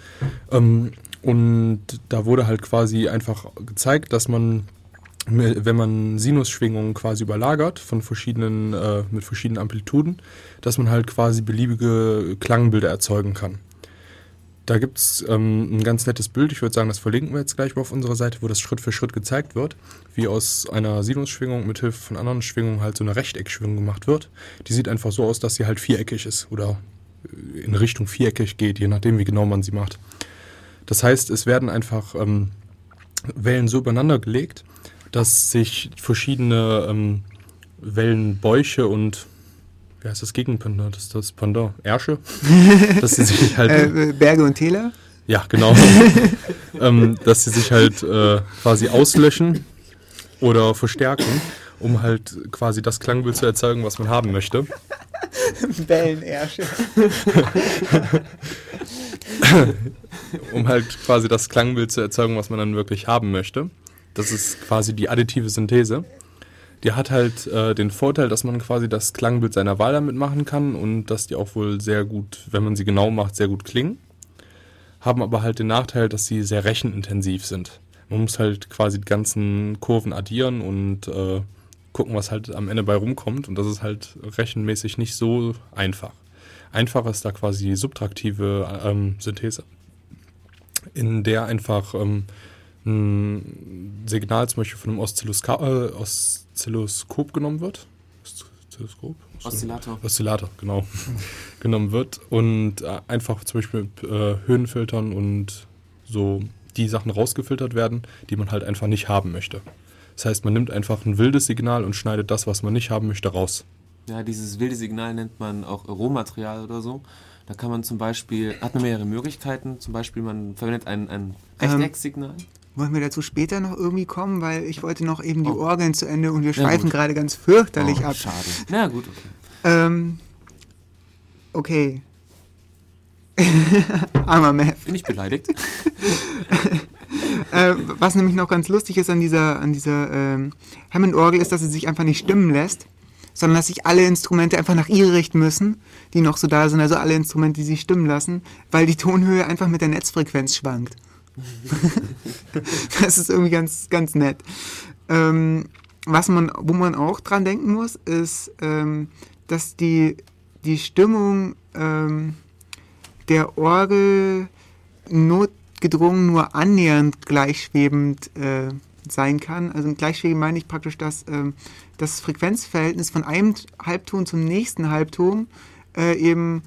Ähm, und da wurde halt quasi einfach gezeigt, dass man, wenn man Sinusschwingungen quasi überlagert von verschiedenen, äh, mit verschiedenen Amplituden, dass man halt quasi beliebige Klangbilder erzeugen kann. Da gibt es ähm, ein ganz nettes Bild, ich würde sagen, das verlinken wir jetzt gleich mal auf unserer Seite, wo das Schritt für Schritt gezeigt wird, wie aus einer Sinusschwingung mit Hilfe von anderen Schwingungen halt so eine Rechteckschwingung gemacht wird. Die sieht einfach so aus, dass sie halt viereckig ist oder äh, in Richtung viereckig geht, je nachdem, wie genau man sie macht. Das heißt, es werden einfach ähm, Wellen so übereinander gelegt, dass sich verschiedene ähm, Wellenbäuche und wie heißt das Gegenpendant? Das ist das Pendant. Ersche? dass sie sich halt. Äh, Berge und Täler? Ja, genau. ähm, dass sie sich halt äh, quasi auslöschen oder verstärken, um halt quasi das Klangbild zu erzeugen, was man haben möchte. Bellenersche. um halt quasi das Klangbild zu erzeugen, was man dann wirklich haben möchte. Das ist quasi die additive Synthese. Die hat halt äh, den Vorteil, dass man quasi das Klangbild seiner Wahl damit machen kann und dass die auch wohl sehr gut, wenn man sie genau macht, sehr gut klingen. Haben aber halt den Nachteil, dass sie sehr rechenintensiv sind. Man muss halt quasi die ganzen Kurven addieren und äh, gucken, was halt am Ende bei rumkommt. Und das ist halt rechenmäßig nicht so einfach. Einfach ist da quasi subtraktive ähm, Synthese, in der einfach ähm, ein Signal zum Beispiel von einem Oszilloskop, äh, Oszilloskop genommen wird. Oszilloskop? Oszillator. Oszillator, genau. genommen wird und äh, einfach zum Beispiel mit äh, Höhenfiltern und so die Sachen rausgefiltert werden, die man halt einfach nicht haben möchte. Das heißt, man nimmt einfach ein wildes Signal und schneidet das, was man nicht haben möchte, raus. Ja, dieses wilde Signal nennt man auch Rohmaterial oder so. Da kann man zum Beispiel, hat man mehrere Möglichkeiten. Zum Beispiel, man verwendet ein, ein Rechtecksignal. Ähm, wollen wir dazu später noch irgendwie kommen? Weil ich wollte noch eben die oh. Orgeln zu Ende und wir schweifen ja, gerade ganz fürchterlich oh, ab. Schade. Na gut, okay. Ähm, okay. Armer Matt. Bin ich beleidigt? äh, was nämlich noch ganz lustig ist an dieser, an dieser ähm, Hammond-Orgel, ist, dass sie sich einfach nicht stimmen lässt, sondern dass sich alle Instrumente einfach nach ihr richten müssen, die noch so da sind, also alle Instrumente, die sich stimmen lassen, weil die Tonhöhe einfach mit der Netzfrequenz schwankt. das ist irgendwie ganz, ganz nett. Ähm, was man, wo man auch dran denken muss, ist, ähm, dass die, die Stimmung ähm, der Orgel notgedrungen nur annähernd gleichschwebend äh, sein kann. Also gleichschwebend meine ich praktisch, dass ähm, das Frequenzverhältnis von einem Halbton zum nächsten Halbton äh, eben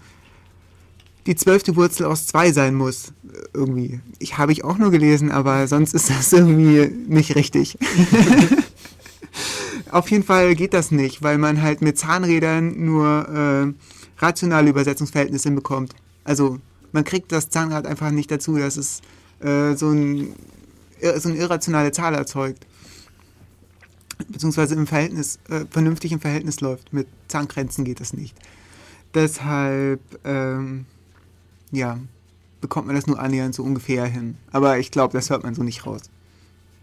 die zwölfte Wurzel aus zwei sein muss. Irgendwie. Ich habe ich auch nur gelesen, aber sonst ist das irgendwie nicht richtig. Auf jeden Fall geht das nicht, weil man halt mit Zahnrädern nur äh, rationale Übersetzungsverhältnisse bekommt. Also man kriegt das Zahnrad einfach nicht dazu, dass es äh, so, ein, so eine irrationale Zahl erzeugt. Beziehungsweise im Verhältnis, äh, vernünftig im Verhältnis läuft. Mit Zahngrenzen geht das nicht. Deshalb, ähm, ja, bekommt man das nur annähernd so ungefähr hin. Aber ich glaube, das hört man so nicht raus.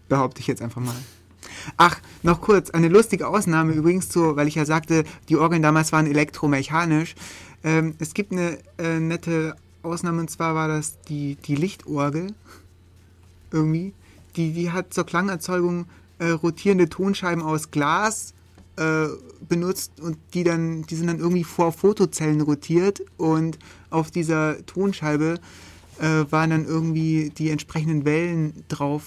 Behaupte ich jetzt einfach mal. Ach, noch kurz, eine lustige Ausnahme übrigens zu, weil ich ja sagte, die Orgeln damals waren elektromechanisch. Ähm, es gibt eine äh, nette Ausnahme und zwar war das die, die Lichtorgel. Irgendwie. Die, die hat zur Klangerzeugung äh, rotierende Tonscheiben aus Glas äh, benutzt und die dann, die sind dann irgendwie vor Fotozellen rotiert und auf dieser Tonscheibe äh, waren dann irgendwie die entsprechenden Wellen drauf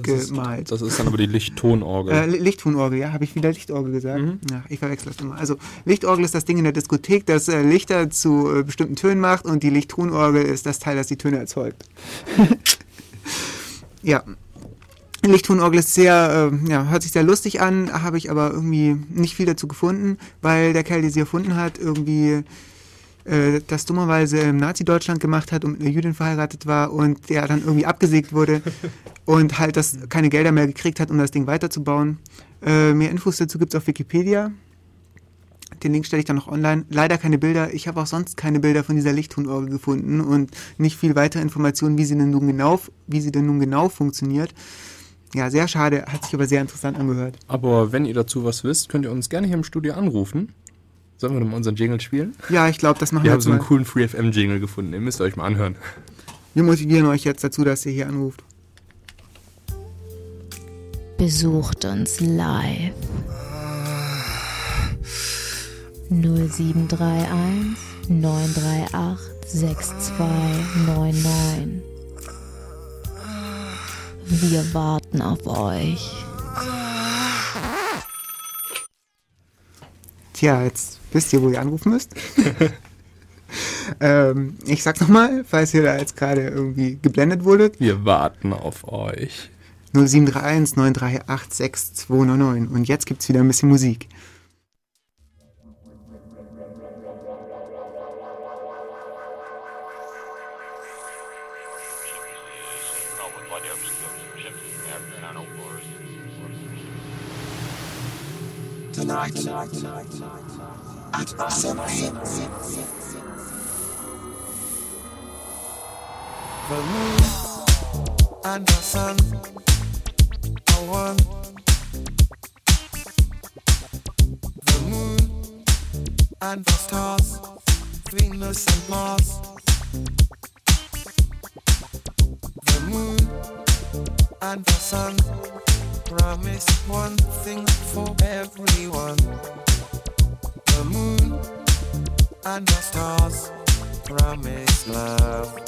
das gemalt. Ist, das ist dann aber die Lichttonorgel. Äh, Lichttonorgel, ja, habe ich wieder Lichtorgel gesagt? Mhm. Ja, ich verwechsel das immer. Also Lichtorgel ist das Ding in der Diskothek, das äh, Lichter zu äh, bestimmten Tönen macht und die Lichttonorgel ist das Teil, das die Töne erzeugt. ja. Lichttonorgel ist sehr, äh, ja, hört sich sehr lustig an, habe ich aber irgendwie nicht viel dazu gefunden, weil der Kerl, der sie erfunden hat, irgendwie äh, das dummerweise im Nazi-Deutschland gemacht hat und mit einer Jüdin verheiratet war und der dann irgendwie abgesägt wurde und halt das keine Gelder mehr gekriegt hat, um das Ding weiterzubauen. Äh, mehr Infos dazu gibt es auf Wikipedia. Den Link stelle ich dann noch online. Leider keine Bilder. Ich habe auch sonst keine Bilder von dieser Lichttonorgel gefunden und nicht viel weitere Informationen, wie sie denn nun genau, wie sie denn nun genau funktioniert. Ja, sehr schade, hat sich aber sehr interessant angehört. Aber wenn ihr dazu was wisst, könnt ihr uns gerne hier im Studio anrufen. Sollen wir mal unseren Jingle spielen? Ja, ich glaube, das machen wir, wir haben so einen mal. coolen FreeFM-Jingle gefunden. Den müsst ihr euch mal anhören. Wir motivieren euch jetzt dazu, dass ihr hier anruft. Besucht uns live. 0731 938 6299. Wir warten auf euch. Tja, jetzt wisst ihr, wo ihr anrufen müsst. ähm, ich sag's nochmal, falls ihr da jetzt gerade irgendwie geblendet wurdet. Wir warten auf euch. 0731 938 6299. Und jetzt gibt's wieder ein bisschen Musik. Tonight, at. The moon and the sun are one. The moon and the stars, Venus and Mars. The moon and the sun promise one thing for everyone. The moon and the stars promise love.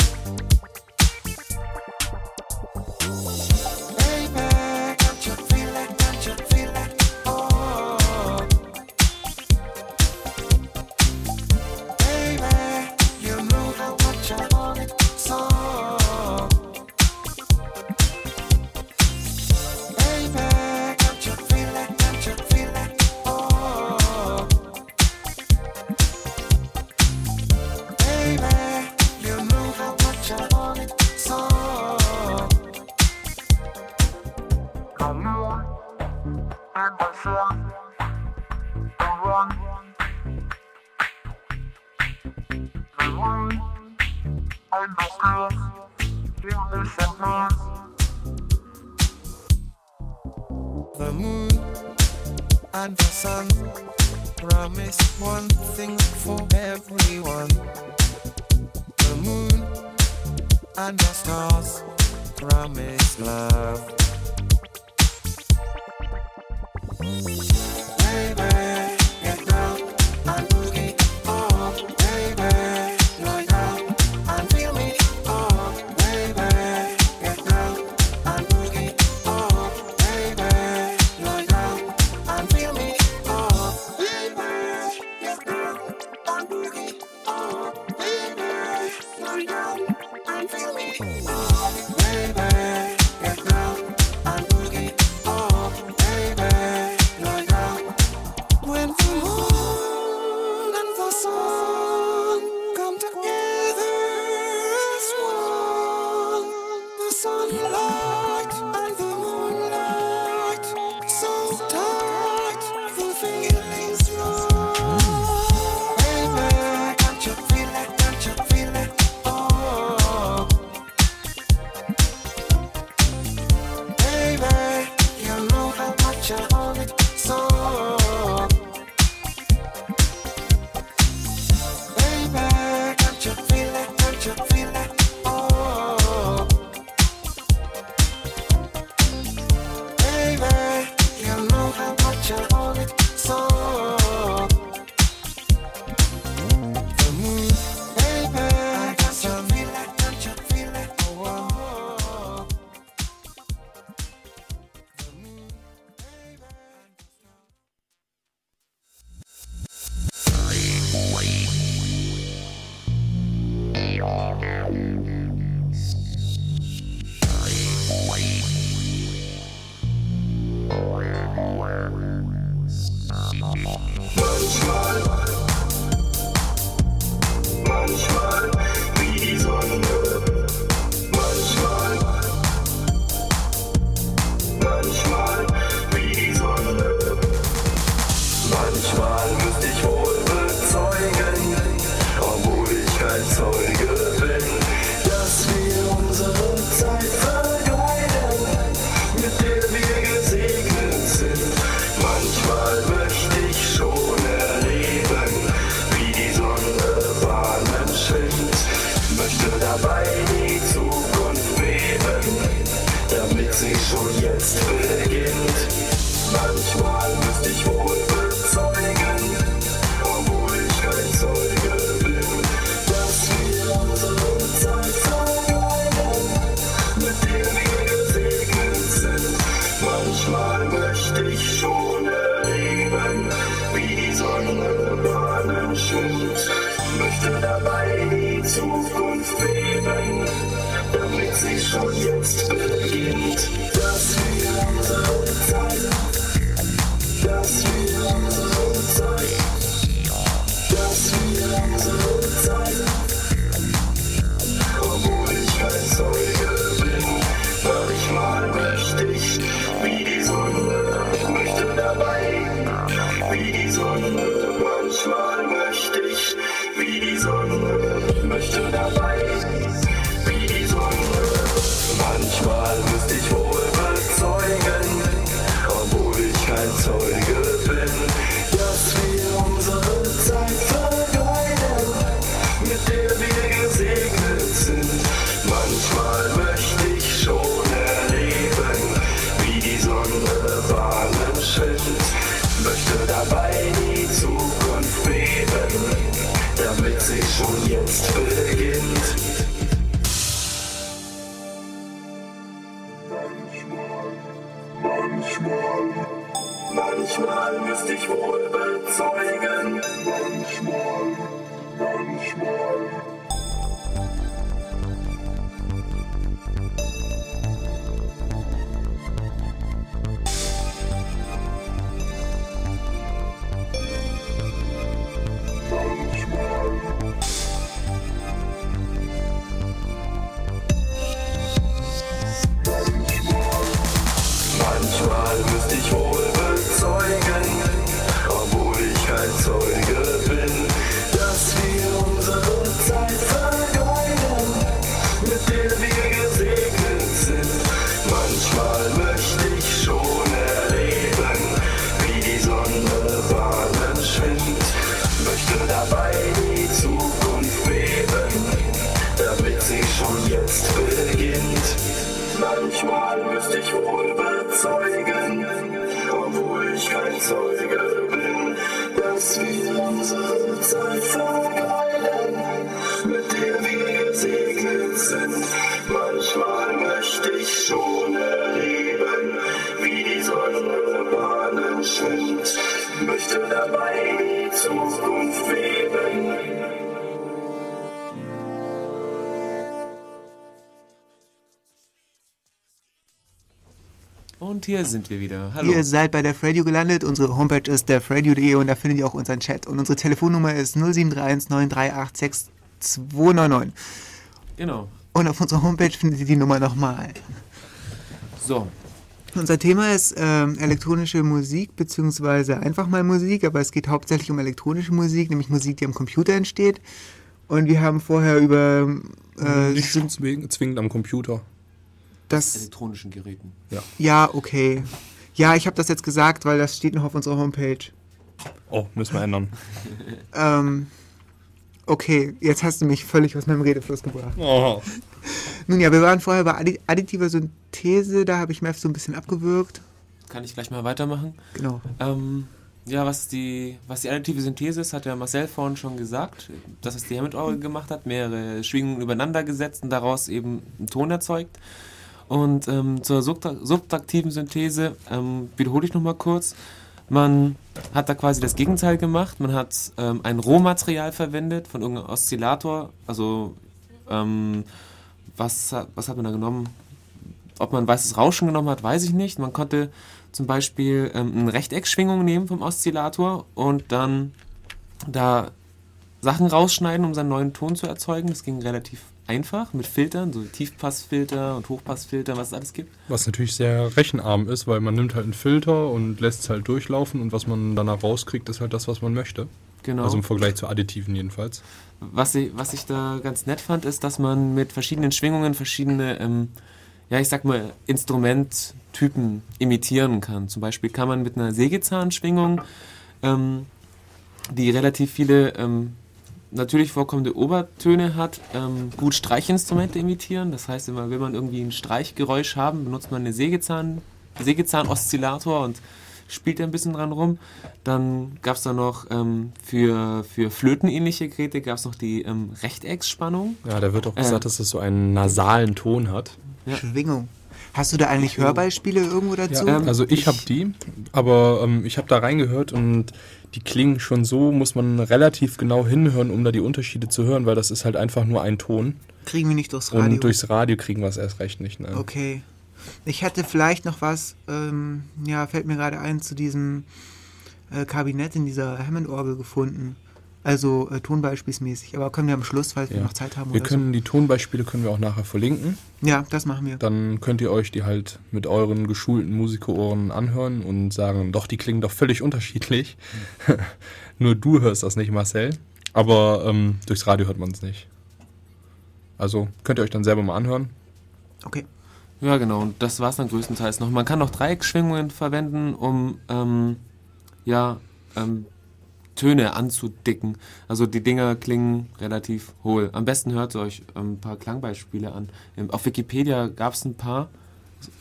Und hier sind wir wieder. Hallo. Ihr seid bei der Radio gelandet. Unsere Homepage ist derradio.de und da findet ihr auch unseren Chat. Und unsere Telefonnummer ist 0731 938 6299. Genau. Und auf unserer Homepage findet ihr die Nummer nochmal. So. Unser Thema ist ähm, elektronische Musik, beziehungsweise einfach mal Musik, aber es geht hauptsächlich um elektronische Musik, nämlich Musik, die am Computer entsteht. Und wir haben vorher über. Äh, Nicht zwingend am Computer das elektronischen Geräten. Ja. Ja, okay. Ja, ich habe das jetzt gesagt, weil das steht noch auf unserer Homepage. Oh, müssen wir ändern. Ähm, okay, jetzt hast du mich völlig aus meinem Redefluss gebracht. Oh. Nun ja, wir waren vorher bei addi additiver Synthese, da habe ich Mev so ein bisschen abgewürgt. Kann ich gleich mal weitermachen? Genau. Ähm, ja, was die, was die additive Synthese ist, hat ja Marcel vorhin schon gesagt, dass es die Hammond-Orgel gemacht hat, mehrere Schwingungen übereinander gesetzt und daraus eben einen Ton erzeugt. Und ähm, zur subtraktiven Synthese ähm, wiederhole ich nochmal kurz. Man hat da quasi das Gegenteil gemacht. Man hat ähm, ein Rohmaterial verwendet von irgendeinem Oszillator. Also, ähm, was, was hat man da genommen? Ob man weißes Rauschen genommen hat, weiß ich nicht. Man konnte zum Beispiel ähm, eine Rechteckschwingung nehmen vom Oszillator und dann da Sachen rausschneiden, um seinen neuen Ton zu erzeugen. Das ging relativ einfach mit Filtern, so Tiefpassfilter und Hochpassfilter, was es alles gibt. Was natürlich sehr rechenarm ist, weil man nimmt halt einen Filter und lässt es halt durchlaufen und was man danach rauskriegt, ist halt das, was man möchte. Genau. Also im Vergleich zu Additiven jedenfalls. Was ich, was ich da ganz nett fand, ist, dass man mit verschiedenen Schwingungen verschiedene, ähm, ja, ich sag mal, Instrumenttypen imitieren kann. Zum Beispiel kann man mit einer Sägezahnschwingung, ähm, die relativ viele ähm, natürlich vorkommende Obertöne hat, ähm, gut Streichinstrumente imitieren. Das heißt, immer will man irgendwie ein Streichgeräusch haben, benutzt man eine Sägezahn, Sägezahn-Oszillator und spielt ein bisschen dran rum. Dann gab es da noch ähm, für, für flötenähnliche Geräte gab es noch die ähm, Rechtecksspannung. Ja, da wird auch gesagt, äh, dass es so einen nasalen Ton hat. Ja. Schwingung. Hast du da eigentlich Hörbeispiele irgendwo dazu? Ja, also ich, ich habe die, aber ähm, ich habe da reingehört und die klingen schon so, muss man relativ genau hinhören, um da die Unterschiede zu hören, weil das ist halt einfach nur ein Ton. Kriegen wir nicht durchs Radio? Und durchs Radio kriegen wir es erst recht nicht. Nein. Okay. Ich hätte vielleicht noch was, ähm, ja, fällt mir gerade ein, zu diesem äh, Kabinett in dieser Hammond-Orgel gefunden. Also äh, tonbeispielsmäßig. Aber können wir am Schluss, falls ja. wir noch Zeit haben. Wir können so. die Tonbeispiele können wir auch nachher verlinken. Ja, das machen wir. Dann könnt ihr euch die halt mit euren geschulten Musikerohren anhören und sagen, doch, die klingen doch völlig unterschiedlich. Mhm. Nur du hörst das nicht, Marcel. Aber ähm, durchs Radio hört man es nicht. Also könnt ihr euch dann selber mal anhören. Okay. Ja, genau. Und das war es dann größtenteils noch. Man kann auch Dreieckschwingungen verwenden, um ähm, ja, ähm, Töne anzudicken. Also die Dinger klingen relativ hohl. Am besten hört ihr euch ein paar Klangbeispiele an. Auf Wikipedia gab es ein paar.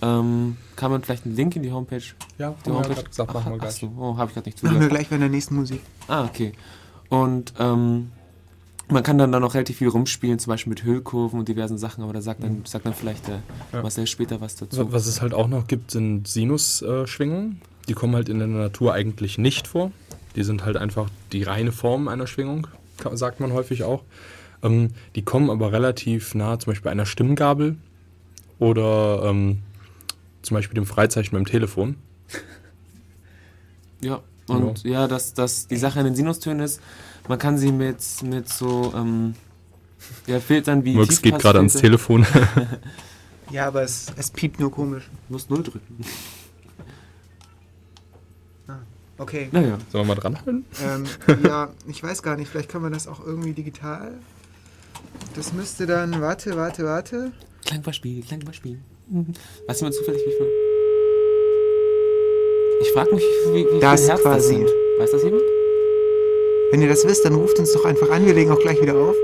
Ähm, kann man vielleicht einen Link in die Homepage? Ja, die Homepage. Ja gesagt, machen wir gleich. So, oh, habe ich gerade nicht zugehört. Machen wir gleich bei der nächsten Musik. Ah, okay. Und ähm, man kann dann da noch relativ viel rumspielen, zum Beispiel mit Hüllkurven und diversen Sachen, aber da sagt dann, sagt dann vielleicht der ja. Marcel später was dazu. Was es halt auch noch gibt, sind Sinusschwingungen. Die kommen halt in der Natur eigentlich nicht vor. Die sind halt einfach die reine Form einer Schwingung, sagt man häufig auch. Ähm, die kommen aber relativ nah, zum Beispiel einer Stimmgabel oder ähm, zum Beispiel dem Freizeichen beim Telefon. Ja, und genau. ja, dass, dass die Sache an den Sinustönen ist, man kann sie mit, mit so ähm, ja, Filtern wie. Murks geht gerade ans Telefon. ja, aber es, es piept nur komisch. Du musst Null drücken. Okay. Naja. Sollen wir mal dranhalten? Ähm, ja, ich weiß gar nicht. Vielleicht kann man das auch irgendwie digital. Das müsste dann. Warte, warte, warte. Klangbeispiel, Klangbeispiel. Weiß jemand zufällig, wie viel. Ich frage mich, wie, wie das viel Herz quasi. das sind. Weiß das jemand? Wenn ihr das wisst, dann ruft uns doch einfach an. Wir legen auch gleich wieder auf.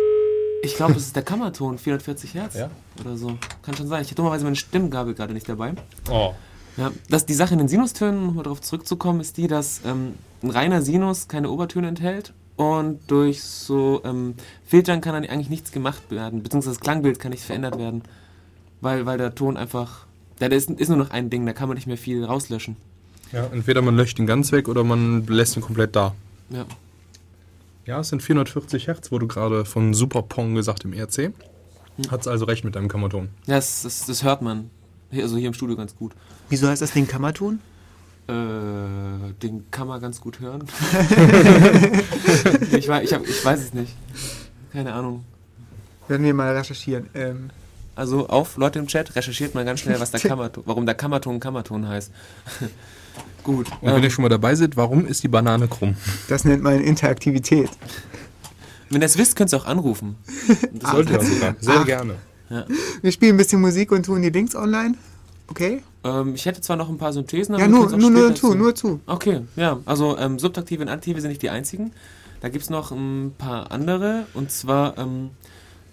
Ich glaube, es ist der Kammerton, 440 Hertz. Ja. Oder so. Kann schon sein. Ich habe dummerweise meine Stimmgabel gerade nicht dabei. Oh. Ja, dass die Sache in den Sinustönen, um mal darauf zurückzukommen, ist die, dass ähm, ein reiner Sinus keine Obertöne enthält und durch so ähm, Filtern kann dann eigentlich nichts gemacht werden, beziehungsweise das Klangbild kann nicht verändert werden, weil, weil der Ton einfach, da ist, ist nur noch ein Ding, da kann man nicht mehr viel rauslöschen. Ja, entweder man löscht ihn ganz weg oder man lässt ihn komplett da. Ja. Ja, es sind 440 Hertz, wurde gerade von Super Pong gesagt im ERC. Hm. Hat es also recht mit deinem Kammerton. Ja, das, das, das hört man. Also hier im Studio ganz gut. Wieso heißt das Ding Kammerton? Äh, den kann man ganz gut hören. ich, weiß, ich, hab, ich weiß es nicht. Keine Ahnung. Werden wir mal recherchieren. Ähm. Also auf Leute im Chat, recherchiert mal ganz schnell, was der Kammerton, warum der Kammerton Kammerton heißt. Gut. Und wenn ähm, ihr schon mal dabei seid, warum ist die Banane krumm? Das nennt man Interaktivität. Wenn ihr es wisst, könnt ihr auch anrufen. Das sollte ihr sogar. Sehr Ach. gerne. Ja. Wir spielen ein bisschen Musik und tun die Links online. Okay. Ähm, ich hätte zwar noch ein paar Synthesen, aber Ja, nur, nur, nur zu, nur zu. Okay, ja. Also ähm, subtaktive und aktive sind nicht die einzigen. Da gibt es noch ein paar andere. Und zwar ähm,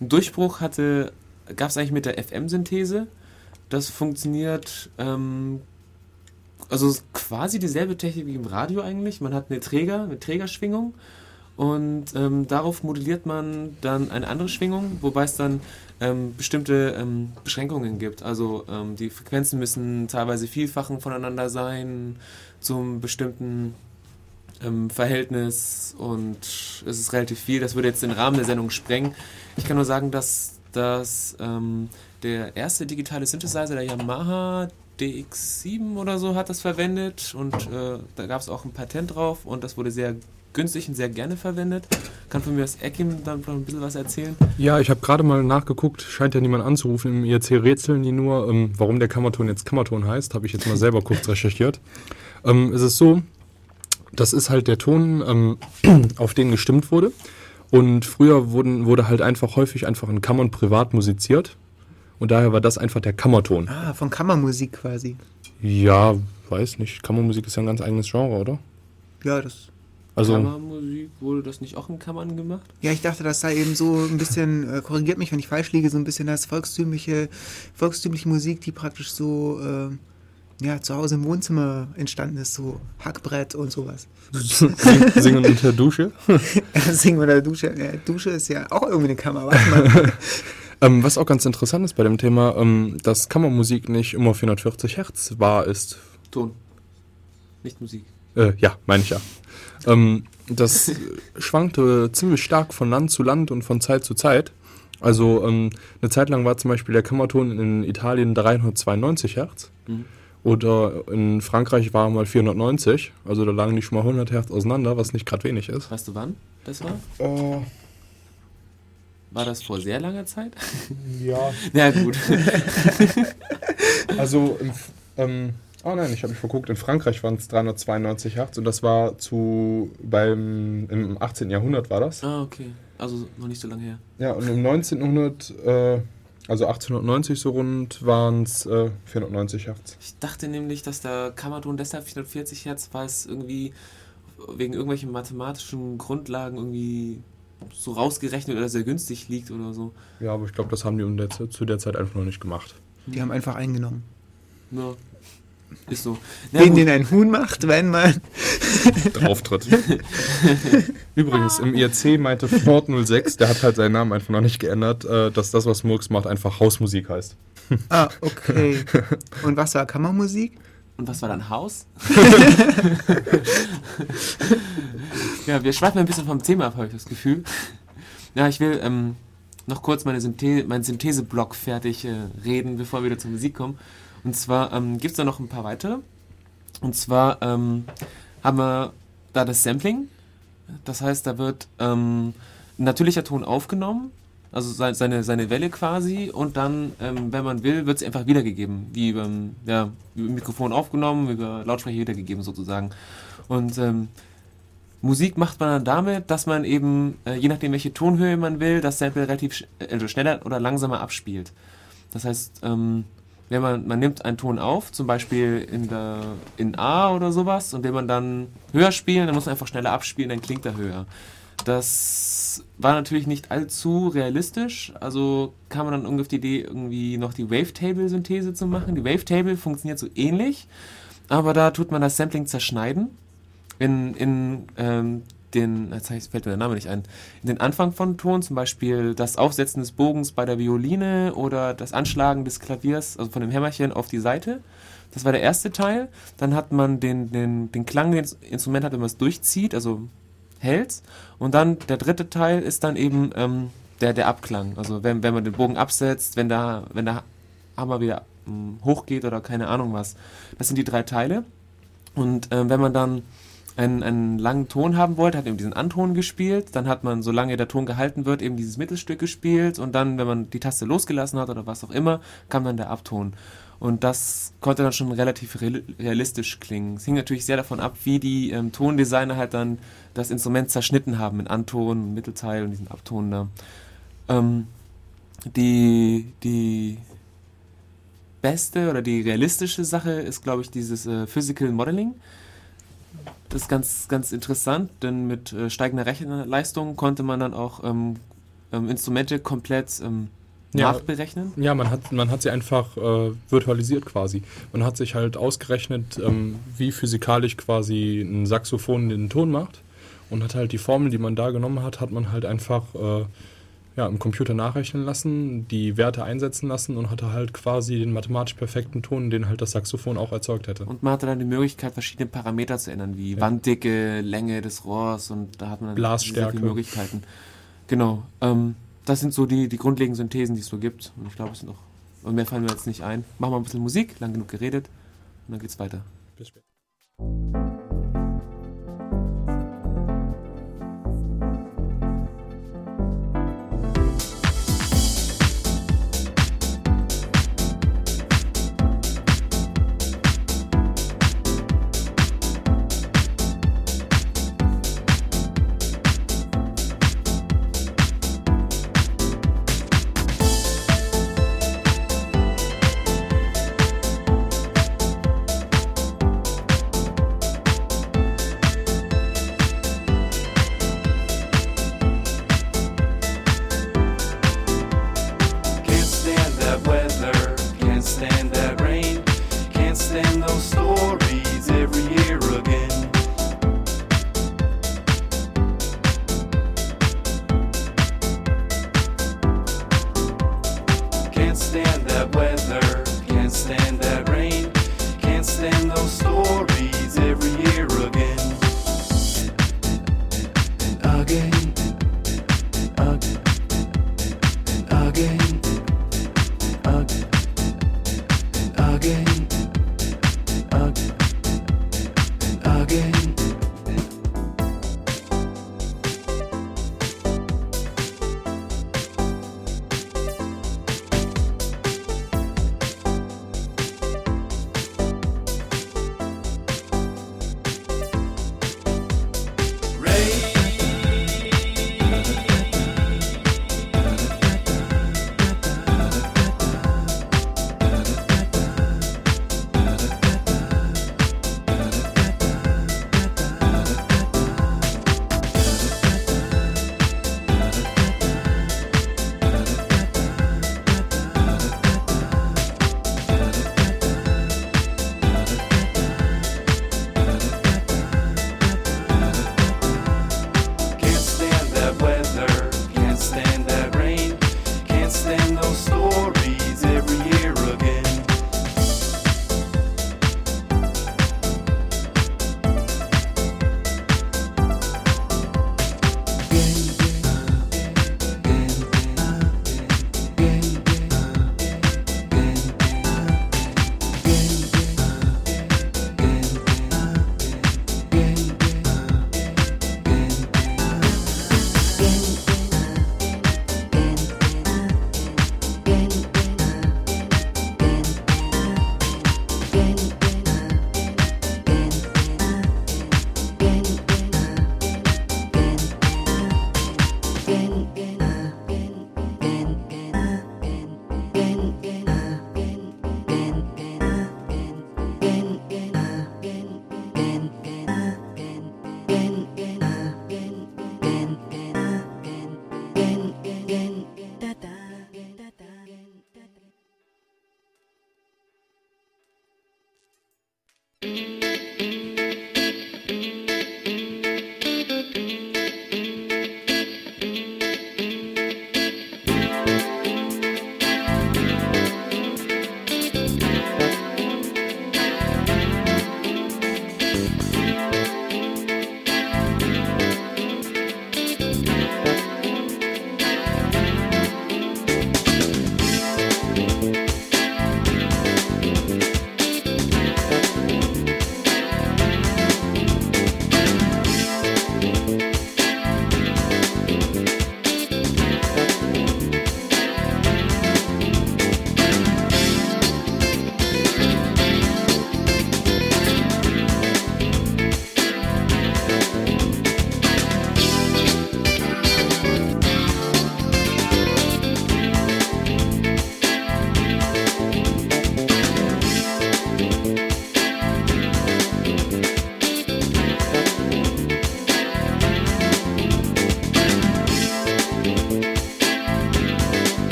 ein Durchbruch hatte, gab es eigentlich mit der FM-Synthese. Das funktioniert ähm, also quasi dieselbe Technik wie im Radio eigentlich. Man hat eine Träger, eine Trägerschwingung und ähm, darauf modelliert man dann eine andere Schwingung, wobei es dann ähm, bestimmte ähm, Beschränkungen gibt. Also ähm, die Frequenzen müssen teilweise Vielfachen voneinander sein zum bestimmten ähm, Verhältnis und es ist relativ viel. Das würde jetzt den Rahmen der Sendung sprengen. Ich kann nur sagen, dass, dass ähm, der erste digitale Synthesizer, der Yamaha DX7 oder so, hat das verwendet und äh, da gab es auch ein Patent drauf und das wurde sehr günstig und sehr gerne verwendet. Kann von mir aus Ekim dann noch ein bisschen was erzählen? Ja, ich habe gerade mal nachgeguckt, scheint ja niemand anzurufen. Im IRC rätseln die nur, ähm, warum der Kammerton jetzt Kammerton heißt, habe ich jetzt mal selber kurz recherchiert. Ähm, es ist so, das ist halt der Ton, ähm, auf den gestimmt wurde. Und früher wurden, wurde halt einfach häufig einfach in Kammern privat musiziert. Und daher war das einfach der Kammerton. Ah, von Kammermusik quasi. Ja, weiß nicht. Kammermusik ist ja ein ganz eigenes Genre, oder? Ja, das. Also, Kammermusik, wurde das nicht auch in Kammern gemacht? Ja, ich dachte, das sei eben so ein bisschen, äh, korrigiert mich, wenn ich falsch liege, so ein bisschen das volkstümliche, volkstümliche Musik, die praktisch so äh, ja, zu Hause im Wohnzimmer entstanden ist, so Hackbrett und sowas. Singen unter der Dusche? singen unter der Dusche. Ja, Dusche ist ja auch irgendwie eine Kammer, warte mal. ähm, was auch ganz interessant ist bei dem Thema, ähm, dass Kammermusik nicht immer 440 Hertz wahr ist. Ton. Nicht Musik. Äh, ja, meine ich ja. Ähm, das schwankte ziemlich stark von Land zu Land und von Zeit zu Zeit. Also ähm, eine Zeit lang war zum Beispiel der Kammerton in Italien 392 Hertz. Mhm. Oder in Frankreich war mal 490, also da lagen die schon mal 100 Hertz auseinander, was nicht gerade wenig ist. Weißt du wann das war? Äh, war das vor sehr langer Zeit? Ja. ja, gut. also, im, ähm, oh nein, ich habe mich verguckt, in Frankreich waren es 392 Hertz und das war zu, beim, im 18. Jahrhundert war das. Ah, okay. Also noch nicht so lange her. Ja, und im 19. Jahrhundert äh, also 1890 so rund waren es äh, 490 Hertz. Ich dachte nämlich, dass der Kammerton deshalb 440 Hertz, weil es irgendwie wegen irgendwelchen mathematischen Grundlagen irgendwie so rausgerechnet oder sehr günstig liegt oder so. Ja, aber ich glaube, das haben die der, zu der Zeit einfach noch nicht gemacht. Die haben einfach eingenommen. Ja. Ist so. Na, Den, gut. den ein Huhn macht, wenn man drauftritt. Übrigens, im IRC meinte Ford 06, der hat halt seinen Namen einfach noch nicht geändert, äh, dass das, was Murks macht, einfach Hausmusik heißt. Ah, okay. Und was war Kammermusik? Und was war dann Haus? ja, wir schweifen ein bisschen vom Thema ab, habe ich das Gefühl. Ja, ich will ähm, noch kurz meine Synthe meinen Syntheseblock fertig äh, reden, bevor wir wieder zur Musik kommen. Und zwar ähm, gibt es da noch ein paar weitere. Und zwar ähm, haben wir da das Sampling. Das heißt, da wird ähm, natürlicher Ton aufgenommen, also seine, seine Welle quasi, und dann, ähm, wenn man will, wird es einfach wiedergegeben. Wie über, ja, über Mikrofon aufgenommen, über Lautsprecher wiedergegeben sozusagen. Und ähm, Musik macht man dann damit, dass man eben, äh, je nachdem welche Tonhöhe man will, das Sample relativ sch also schneller oder langsamer abspielt. Das heißt, ähm, wenn man, man nimmt einen Ton auf, zum Beispiel in, der, in A oder sowas, und will man dann höher spielen, dann muss man einfach schneller abspielen, dann klingt er höher. Das war natürlich nicht allzu realistisch, also kam man dann ungefähr die Idee, irgendwie noch die Wavetable-Synthese zu machen. Die Wavetable funktioniert so ähnlich, aber da tut man das Sampling zerschneiden in, in ähm, den, jetzt fällt mir der Name nicht ein, in den Anfang von Ton, zum Beispiel das Aufsetzen des Bogens bei der Violine oder das Anschlagen des Klaviers, also von dem Hämmerchen auf die Seite. Das war der erste Teil. Dann hat man den, den, den Klang, den das Instrument hat, wenn man es durchzieht, also hält. Und dann der dritte Teil ist dann eben ähm, der, der Abklang. Also wenn, wenn man den Bogen absetzt, wenn der, wenn der Hammer wieder ähm, hochgeht oder keine Ahnung was. Das sind die drei Teile. Und ähm, wenn man dann einen, einen langen Ton haben wollte, hat eben diesen Anton gespielt. Dann hat man, solange der Ton gehalten wird, eben dieses Mittelstück gespielt. Und dann, wenn man die Taste losgelassen hat oder was auch immer, kam dann der Abton. Und das konnte dann schon relativ realistisch klingen. Es hing natürlich sehr davon ab, wie die ähm, Tondesigner halt dann das Instrument zerschnitten haben in Anton, Mittelteil und diesen Abton da. Ähm, die, die beste oder die realistische Sache ist, glaube ich, dieses äh, Physical Modeling. Das ist ganz, ganz interessant, denn mit äh, steigender Rechenleistung konnte man dann auch ähm, ähm, Instrumente komplett ähm, ja, nachberechnen? Ja, man hat, man hat sie einfach äh, virtualisiert quasi. Man hat sich halt ausgerechnet, ähm, wie physikalisch quasi ein Saxophon den Ton macht und hat halt die Formel, die man da genommen hat, hat man halt einfach äh, ja, im Computer nachrechnen lassen, die Werte einsetzen lassen und hatte halt quasi den mathematisch perfekten Ton, den halt das Saxophon auch erzeugt hätte. Und man hatte dann die Möglichkeit, verschiedene Parameter zu ändern, wie ja. Wanddicke, Länge des Rohrs und da hat man dann Blasstärke. sehr viele Möglichkeiten. Genau. Ähm, das sind so die, die grundlegenden Synthesen, die es so gibt. Und ich glaube, es sind noch. Und mehr fallen mir jetzt nicht ein. Machen wir ein bisschen Musik, lang genug geredet und dann geht's weiter. Bis später.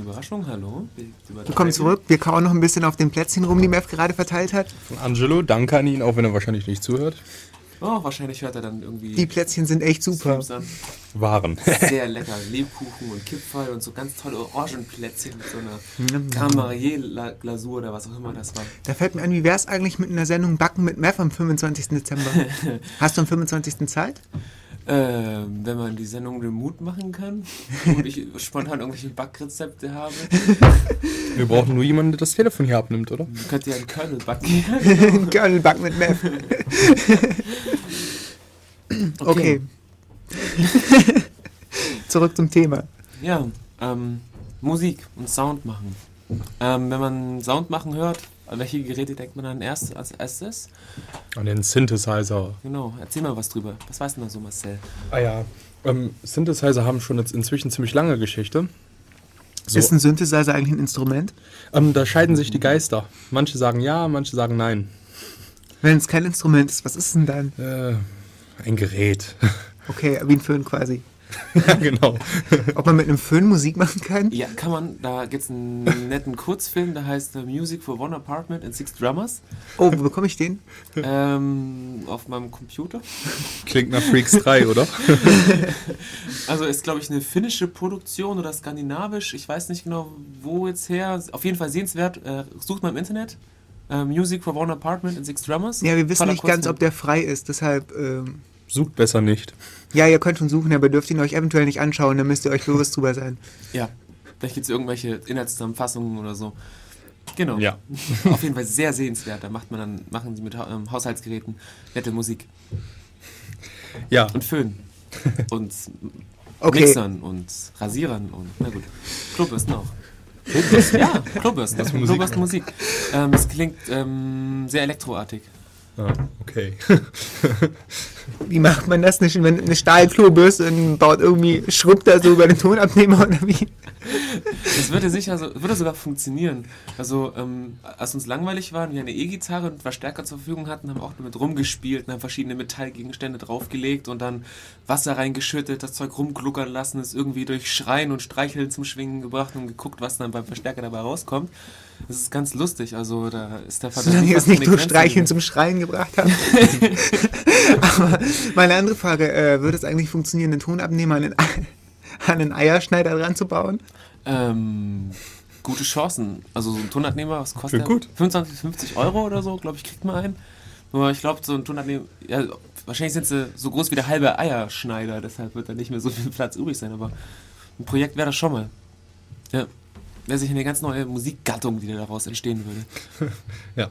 Überraschung, Überraschung, hallo. Willkommen zurück. Wir kauen noch ein bisschen auf den Plätzchen rum, die Mev gerade verteilt hat. Von Angelo, danke an ihn, auch wenn er wahrscheinlich nicht zuhört. Oh, wahrscheinlich hört er dann irgendwie. Die Plätzchen sind echt super. Waren. Sehr lecker. Lebkuchen und Kipferl und so ganz tolle Orangenplätzchen mit so einer Grand-Marier-Glasur oder was auch immer das war. Da fällt mir an, wie wäre es eigentlich mit einer Sendung Backen mit Mev am 25. Dezember? Hast du am 25. Zeit? Äh, wenn man die Sendung remote machen kann und ich spontan irgendwelche Backrezepte habe. Wir brauchen nur jemanden, der das Telefon hier abnimmt, oder? Du könnt ja einen Kernel backen. Ein Kernel backen mit Mev. okay. Zurück zum Thema. Ja, ähm, Musik und Sound machen. Ähm, wenn man Sound machen hört, an welche Geräte denkt man dann erst als erstes? An den Synthesizer. Genau, erzähl mal was drüber. Was weißt du da so, Marcel? Ah ja, ähm, Synthesizer haben schon jetzt inzwischen ziemlich lange Geschichte. So. Ist ein Synthesizer eigentlich ein Instrument? Ähm, da scheiden sich die Geister. Manche sagen ja, manche sagen nein. Wenn es kein Instrument ist, was ist denn dann? Äh, ein Gerät. Okay, wie ein Föhn quasi. Ja, genau. Ob man mit einem Föhn Musik machen kann? Ja, kann man. Da gibt es einen netten Kurzfilm, der heißt Music for One Apartment and Six Drummers. Oh, wo bekomme ich den? Ähm, auf meinem Computer. Klingt nach Freaks 3, oder? also ist, glaube ich, eine finnische Produktion oder skandinavisch. Ich weiß nicht genau, wo jetzt her. Auf jeden Fall sehenswert. Äh, sucht mal im Internet. Uh, Music for One Apartment and Six Drummers. Ja, wir wissen nicht ganz, ob der frei ist, deshalb... Ähm Sucht besser nicht. Ja, ihr könnt schon suchen, aber dürft ihn euch eventuell nicht anschauen, dann müsst ihr euch bewusst drüber sein. Ja, vielleicht gibt es irgendwelche Inhaltszusammenfassungen oder so. Genau. Ja. Auf jeden Fall sehr sehenswert. Da macht man dann, machen sie mit ähm, Haushaltsgeräten nette Musik. Ja. Und Föhn. Und okay. Mixern und Rasierern und na gut. Klobürsten auch. Klobürsten? Ja, Klobürsten. Das ist Musik. Klobürsten Musik. Ähm, es klingt ähm, sehr elektroartig. Ah, okay. wie macht man das nicht? Wenn eine Stahlklobürste und baut irgendwie, schrubbt da so über den Tonabnehmer oder wie? Das würde sicher so, würde sogar funktionieren. Also, ähm, als uns langweilig war und wir eine E-Gitarre und Verstärker zur Verfügung hatten, haben auch damit rumgespielt und haben verschiedene Metallgegenstände draufgelegt und dann Wasser reingeschüttet, das Zeug rumgluckern lassen, es irgendwie durch Schreien und Streicheln zum Schwingen gebracht und geguckt, was dann beim Verstärker dabei rauskommt. Das ist ganz lustig. Also da ist der. Solange ihr es nicht durch Streicheln zum Schreien gebracht habt. Aber meine andere Frage, äh, würde es eigentlich funktionieren, einen Tonabnehmer an einen, an einen Eierschneider dran zu bauen? Ähm, gute Chancen. Also so ein Tonabnehmer, was kostet der? gut. 25, 50 Euro oder so, glaube ich, kriegt man einen. Nur ich glaube, so ein Tonabnehmer, ja, wahrscheinlich sind sie so groß wie der halbe Eierschneider, deshalb wird da nicht mehr so viel Platz übrig sein, aber ein Projekt wäre das schon mal. Ja wäre sich eine ganz neue Musikgattung, die daraus entstehen würde. ja,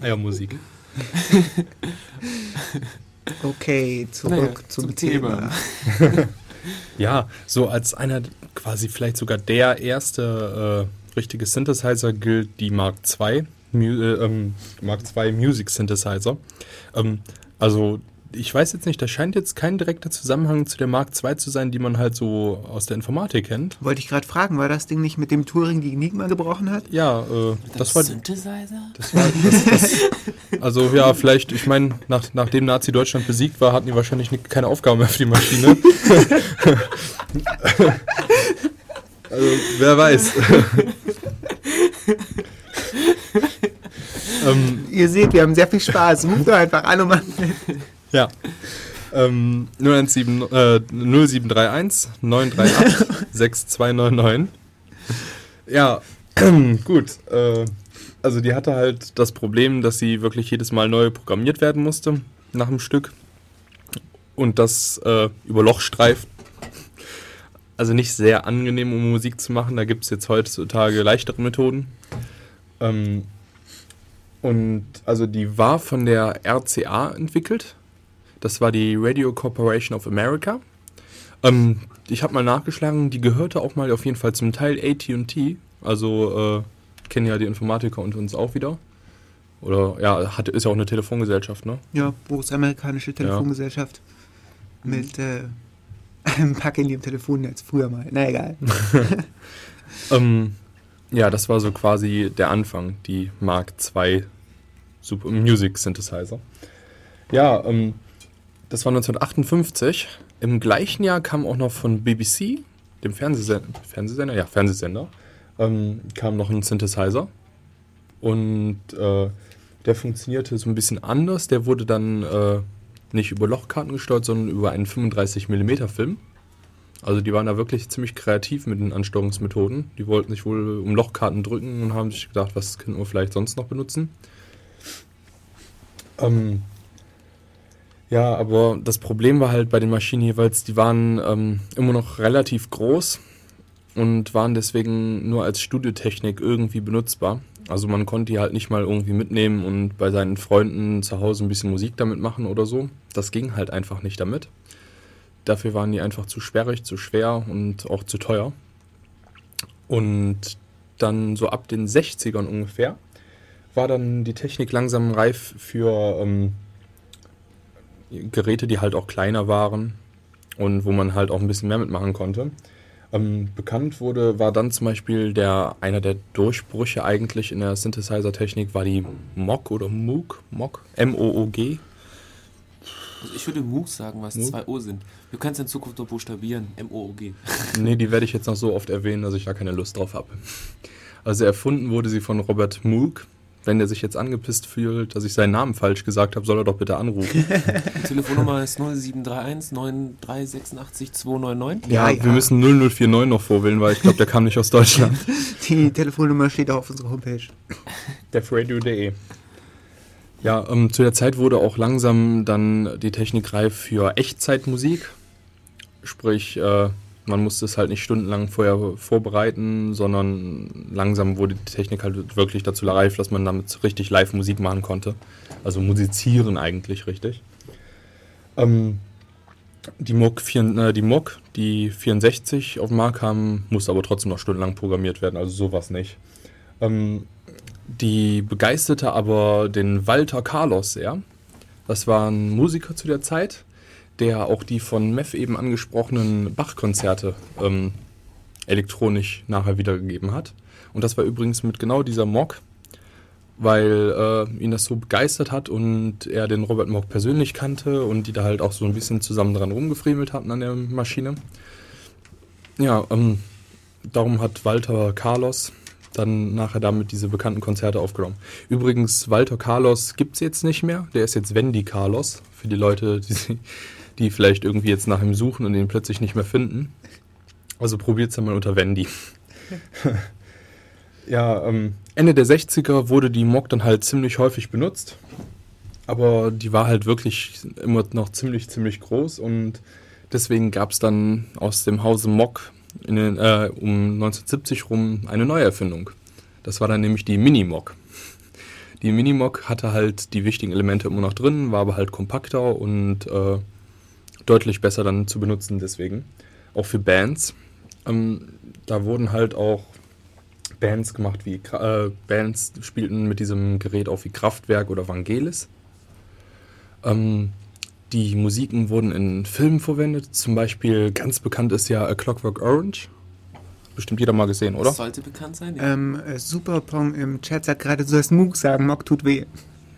Eiermusik. okay, zurück naja, zum, zum, Thema. Thema. ja, so als einer, quasi vielleicht sogar der erste äh, richtige Synthesizer gilt die Mark II, Mu äh, ähm, Mark II Music Synthesizer. Ähm, also ich weiß jetzt nicht, da scheint jetzt kein direkter Zusammenhang zu der Mark II zu sein, die man halt so aus der Informatik kennt. Wollte ich gerade fragen, war das Ding nicht mit dem Turing die Enigma gebrochen hat? Ja, äh, das war. Synthesizer? Das war das, das, also ja, vielleicht, ich meine, nach, nachdem Nazi Deutschland besiegt war, hatten die wahrscheinlich nicht, keine Aufgabe mehr für die Maschine. also, wer weiß. ähm, Ihr seht, wir haben sehr viel Spaß. Ruft doch einfach an und macht. Ja. Ähm, 017, äh, 0731 938 6299. Ja, gut. Äh, also die hatte halt das Problem, dass sie wirklich jedes Mal neu programmiert werden musste nach dem Stück. Und das äh, über Lochstreifen. Also nicht sehr angenehm, um Musik zu machen. Da gibt es jetzt heutzutage leichtere Methoden. Ähm, und also die war von der RCA entwickelt. Das war die Radio Corporation of America. Ähm, ich habe mal nachgeschlagen, die gehörte auch mal auf jeden Fall zum Teil AT&T. Also äh, kennen ja die Informatiker und uns auch wieder. Oder ja, hat, ist ja auch eine Telefongesellschaft, ne? Ja, US-amerikanische Telefongesellschaft. Ja. Mit äh, einem Pack in dem Telefonnetz, früher mal. Na egal. ähm, ja, das war so quasi der Anfang, die Mark II Super Music Synthesizer. Ja, ähm, das war 1958. Im gleichen Jahr kam auch noch von BBC dem Fernsehsender, Fernsehsender, ja, Fernsehsender, ähm, kam noch ein Synthesizer. Und äh, der funktionierte so ein bisschen anders. Der wurde dann äh, nicht über Lochkarten gesteuert, sondern über einen 35 mm Film. Also die waren da wirklich ziemlich kreativ mit den Ansteuerungsmethoden. Die wollten sich wohl um Lochkarten drücken und haben sich gedacht, was können wir vielleicht sonst noch benutzen. Ähm, ja, aber das Problem war halt bei den Maschinen jeweils, die waren ähm, immer noch relativ groß und waren deswegen nur als Studiotechnik irgendwie benutzbar. Also man konnte die halt nicht mal irgendwie mitnehmen und bei seinen Freunden zu Hause ein bisschen Musik damit machen oder so. Das ging halt einfach nicht damit. Dafür waren die einfach zu sperrig, zu schwer und auch zu teuer. Und dann so ab den 60ern ungefähr war dann die Technik langsam reif für ähm, Geräte, die halt auch kleiner waren und wo man halt auch ein bisschen mehr mitmachen konnte. Ähm, bekannt wurde, war dann zum Beispiel der, einer der Durchbrüche eigentlich in der Synthesizer-Technik war die Moog oder Moog, Moog, M-O-O-G. Also ich würde Moog sagen, weil es Moog? zwei O sind. Du kannst in Zukunft nur buchstabieren, M-O-O-G. nee, die werde ich jetzt noch so oft erwähnen, dass ich da keine Lust drauf habe. Also erfunden wurde sie von Robert Moog, wenn der sich jetzt angepisst fühlt, dass ich seinen Namen falsch gesagt habe, soll er doch bitte anrufen. Die Telefonnummer ist 0731 9386 299. Ja, ja, wir müssen 0049 noch vorwählen, weil ich glaube, der kam nicht aus Deutschland. Die Telefonnummer steht auch auf unserer Homepage. defradio.de ja, ähm, zu der Zeit wurde auch langsam dann die Technik reif für Echtzeitmusik. Sprich, äh, man musste es halt nicht stundenlang vorher vorbereiten, sondern langsam wurde die Technik halt wirklich dazu reif, dass man damit richtig live Musik machen konnte. Also musizieren eigentlich richtig. Ähm, die MOG, äh, die die 64 auf den Markt kam, musste aber trotzdem noch stundenlang programmiert werden, also sowas nicht. Ähm, die begeisterte aber den Walter Carlos sehr. Das war ein Musiker zu der Zeit, der auch die von Meff eben angesprochenen Bach-Konzerte ähm, elektronisch nachher wiedergegeben hat. Und das war übrigens mit genau dieser Mock, weil äh, ihn das so begeistert hat und er den Robert Mock persönlich kannte und die da halt auch so ein bisschen zusammen dran rumgefriemelt hatten an der Maschine. Ja, ähm, darum hat Walter Carlos dann nachher damit diese bekannten Konzerte aufgenommen. Übrigens, Walter Carlos gibt es jetzt nicht mehr. Der ist jetzt Wendy Carlos. Für die Leute, die, die vielleicht irgendwie jetzt nach ihm suchen und ihn plötzlich nicht mehr finden. Also probiert es dann mal unter Wendy. ja, ähm, Ende der 60er wurde die Mock dann halt ziemlich häufig benutzt. Aber die war halt wirklich immer noch ziemlich, ziemlich groß und deswegen gab es dann aus dem Hause Mock in den, äh, um 1970 rum eine Neuerfindung. Das war dann nämlich die Minimock. Die Minimock hatte halt die wichtigen Elemente immer noch drin, war aber halt kompakter und äh, deutlich besser dann zu benutzen deswegen. Auch für Bands. Ähm, da wurden halt auch Bands gemacht wie äh, Bands spielten mit diesem Gerät auch wie Kraftwerk oder Vangelis. Ähm, die Musiken wurden in Filmen verwendet. Zum Beispiel ganz bekannt ist ja A Clockwork Orange. Bestimmt jeder mal gesehen, oder? Das sollte bekannt sein. Ja. Ähm, äh, Superpong im Chat sagt gerade, du sollst Moog sagen, Mock tut weh.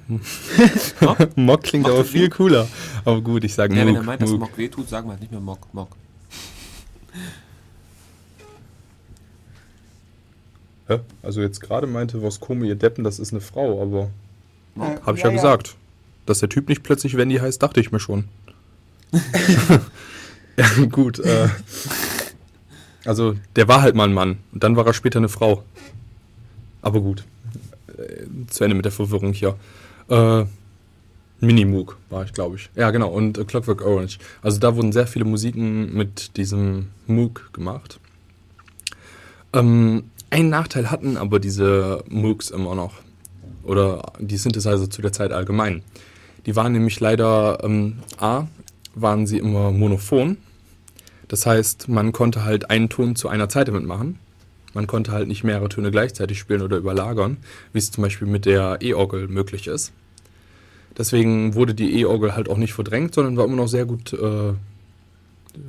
Mock? Mock klingt Mock aber viel weh. cooler. Aber gut, ich sage ja, Moog. Wenn er meint, Moog. dass Mock weh tut, sagen wir halt nicht mehr Mock. Mock. Hä? Also jetzt gerade meinte Voskomo, ihr Deppen, das ist eine Frau, aber äh, habe ich ja, ja gesagt. Dass der Typ nicht plötzlich Wendy heißt, dachte ich mir schon. ja, gut. Äh, also, der war halt mal ein Mann und dann war er später eine Frau. Aber gut. Äh, zu Ende mit der Verwirrung hier. Äh, Minimoog war ich, glaube ich. Ja, genau. Und äh, Clockwork Orange. Also da wurden sehr viele Musiken mit diesem Moog gemacht. Ähm, einen Nachteil hatten aber diese Moogs immer noch. Oder die Synthesizer zu der Zeit allgemein. Die waren nämlich leider, ähm, A, waren sie immer monophon. Das heißt, man konnte halt einen Ton zu einer Zeit damit machen. Man konnte halt nicht mehrere Töne gleichzeitig spielen oder überlagern, wie es zum Beispiel mit der E-Orgel möglich ist. Deswegen wurde die E-Orgel halt auch nicht verdrängt, sondern war immer noch sehr gut äh,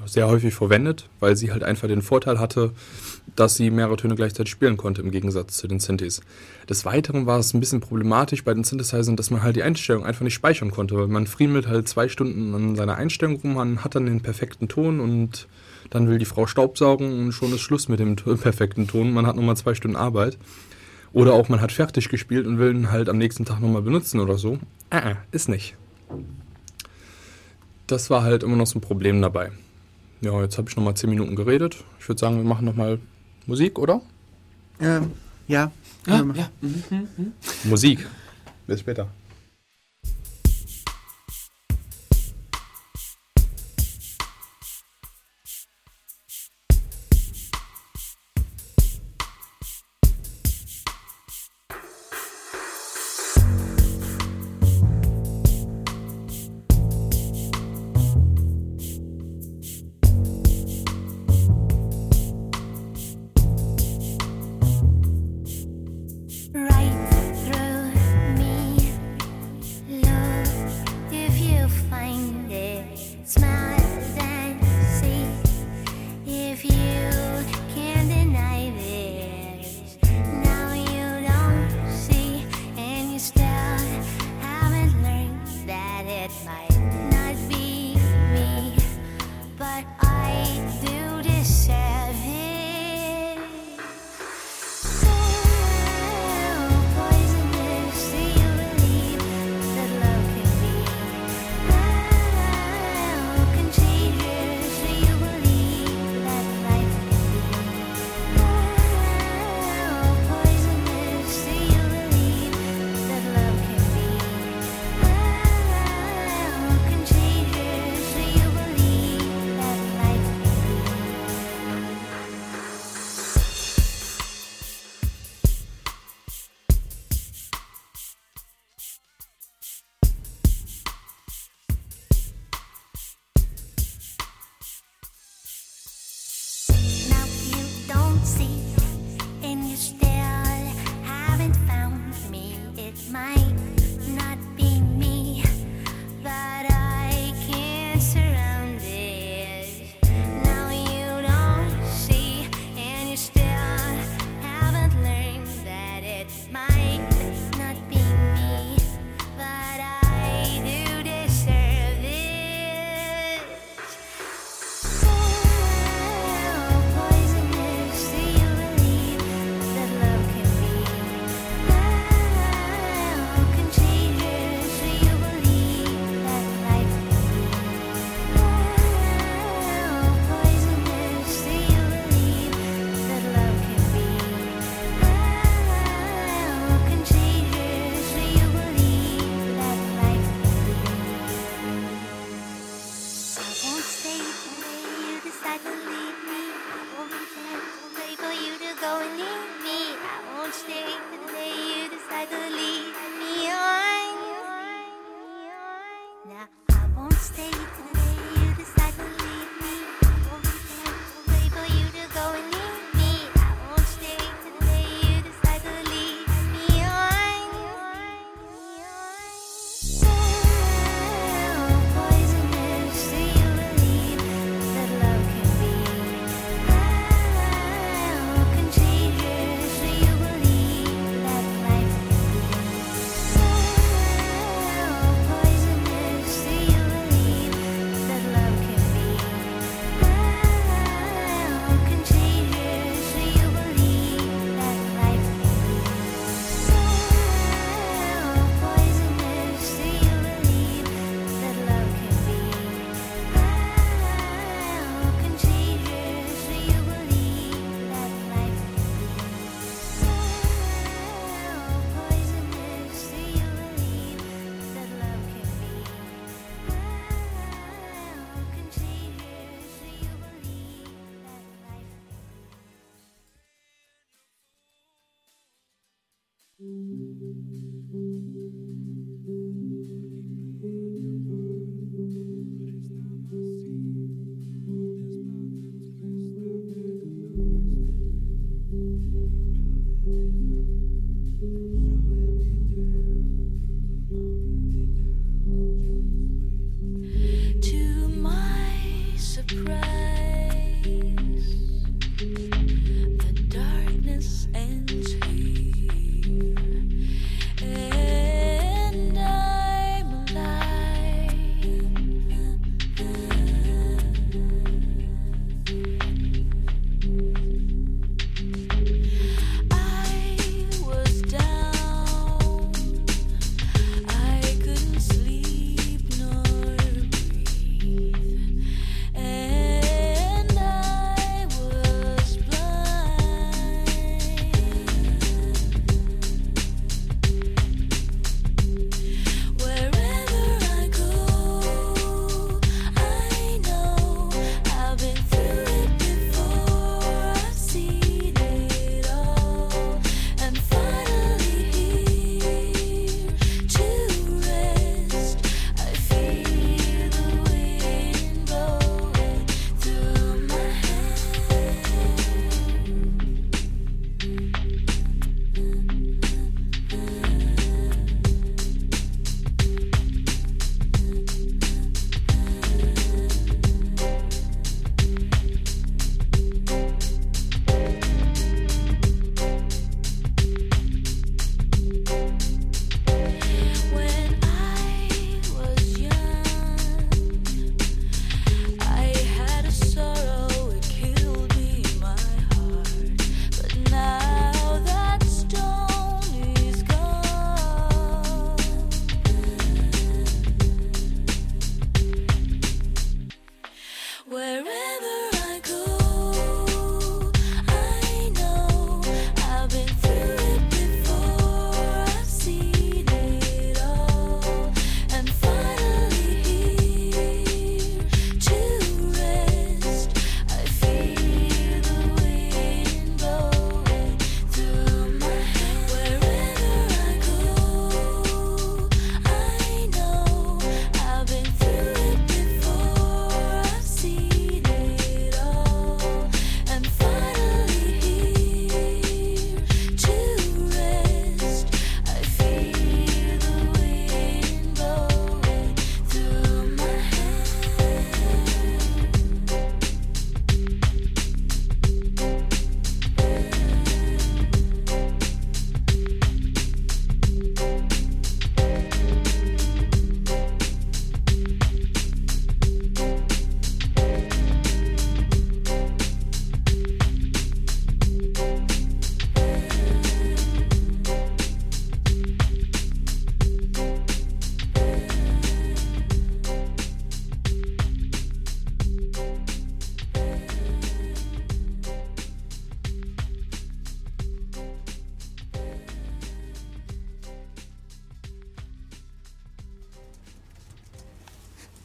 sehr häufig verwendet, weil sie halt einfach den Vorteil hatte, dass sie mehrere Töne gleichzeitig spielen konnte im Gegensatz zu den Synthes. Des Weiteren war es ein bisschen problematisch bei den Synthesizern, dass man halt die Einstellung einfach nicht speichern konnte, weil man friemelt halt zwei Stunden an seiner Einstellung rum, man hat dann den perfekten Ton und Dann will die Frau Staubsaugen und schon ist Schluss mit dem perfekten Ton. Man hat nochmal zwei Stunden Arbeit. Oder auch man hat fertig gespielt und will ihn halt am nächsten Tag nochmal benutzen oder so. Äh, ist nicht. Das war halt immer noch so ein Problem dabei. Ja, jetzt habe ich nochmal zehn Minuten geredet. Ich würde sagen, wir machen nochmal Musik, oder? Ähm, ja. Ja, ja. Mhm, mhm, mhm. Musik. Bis später.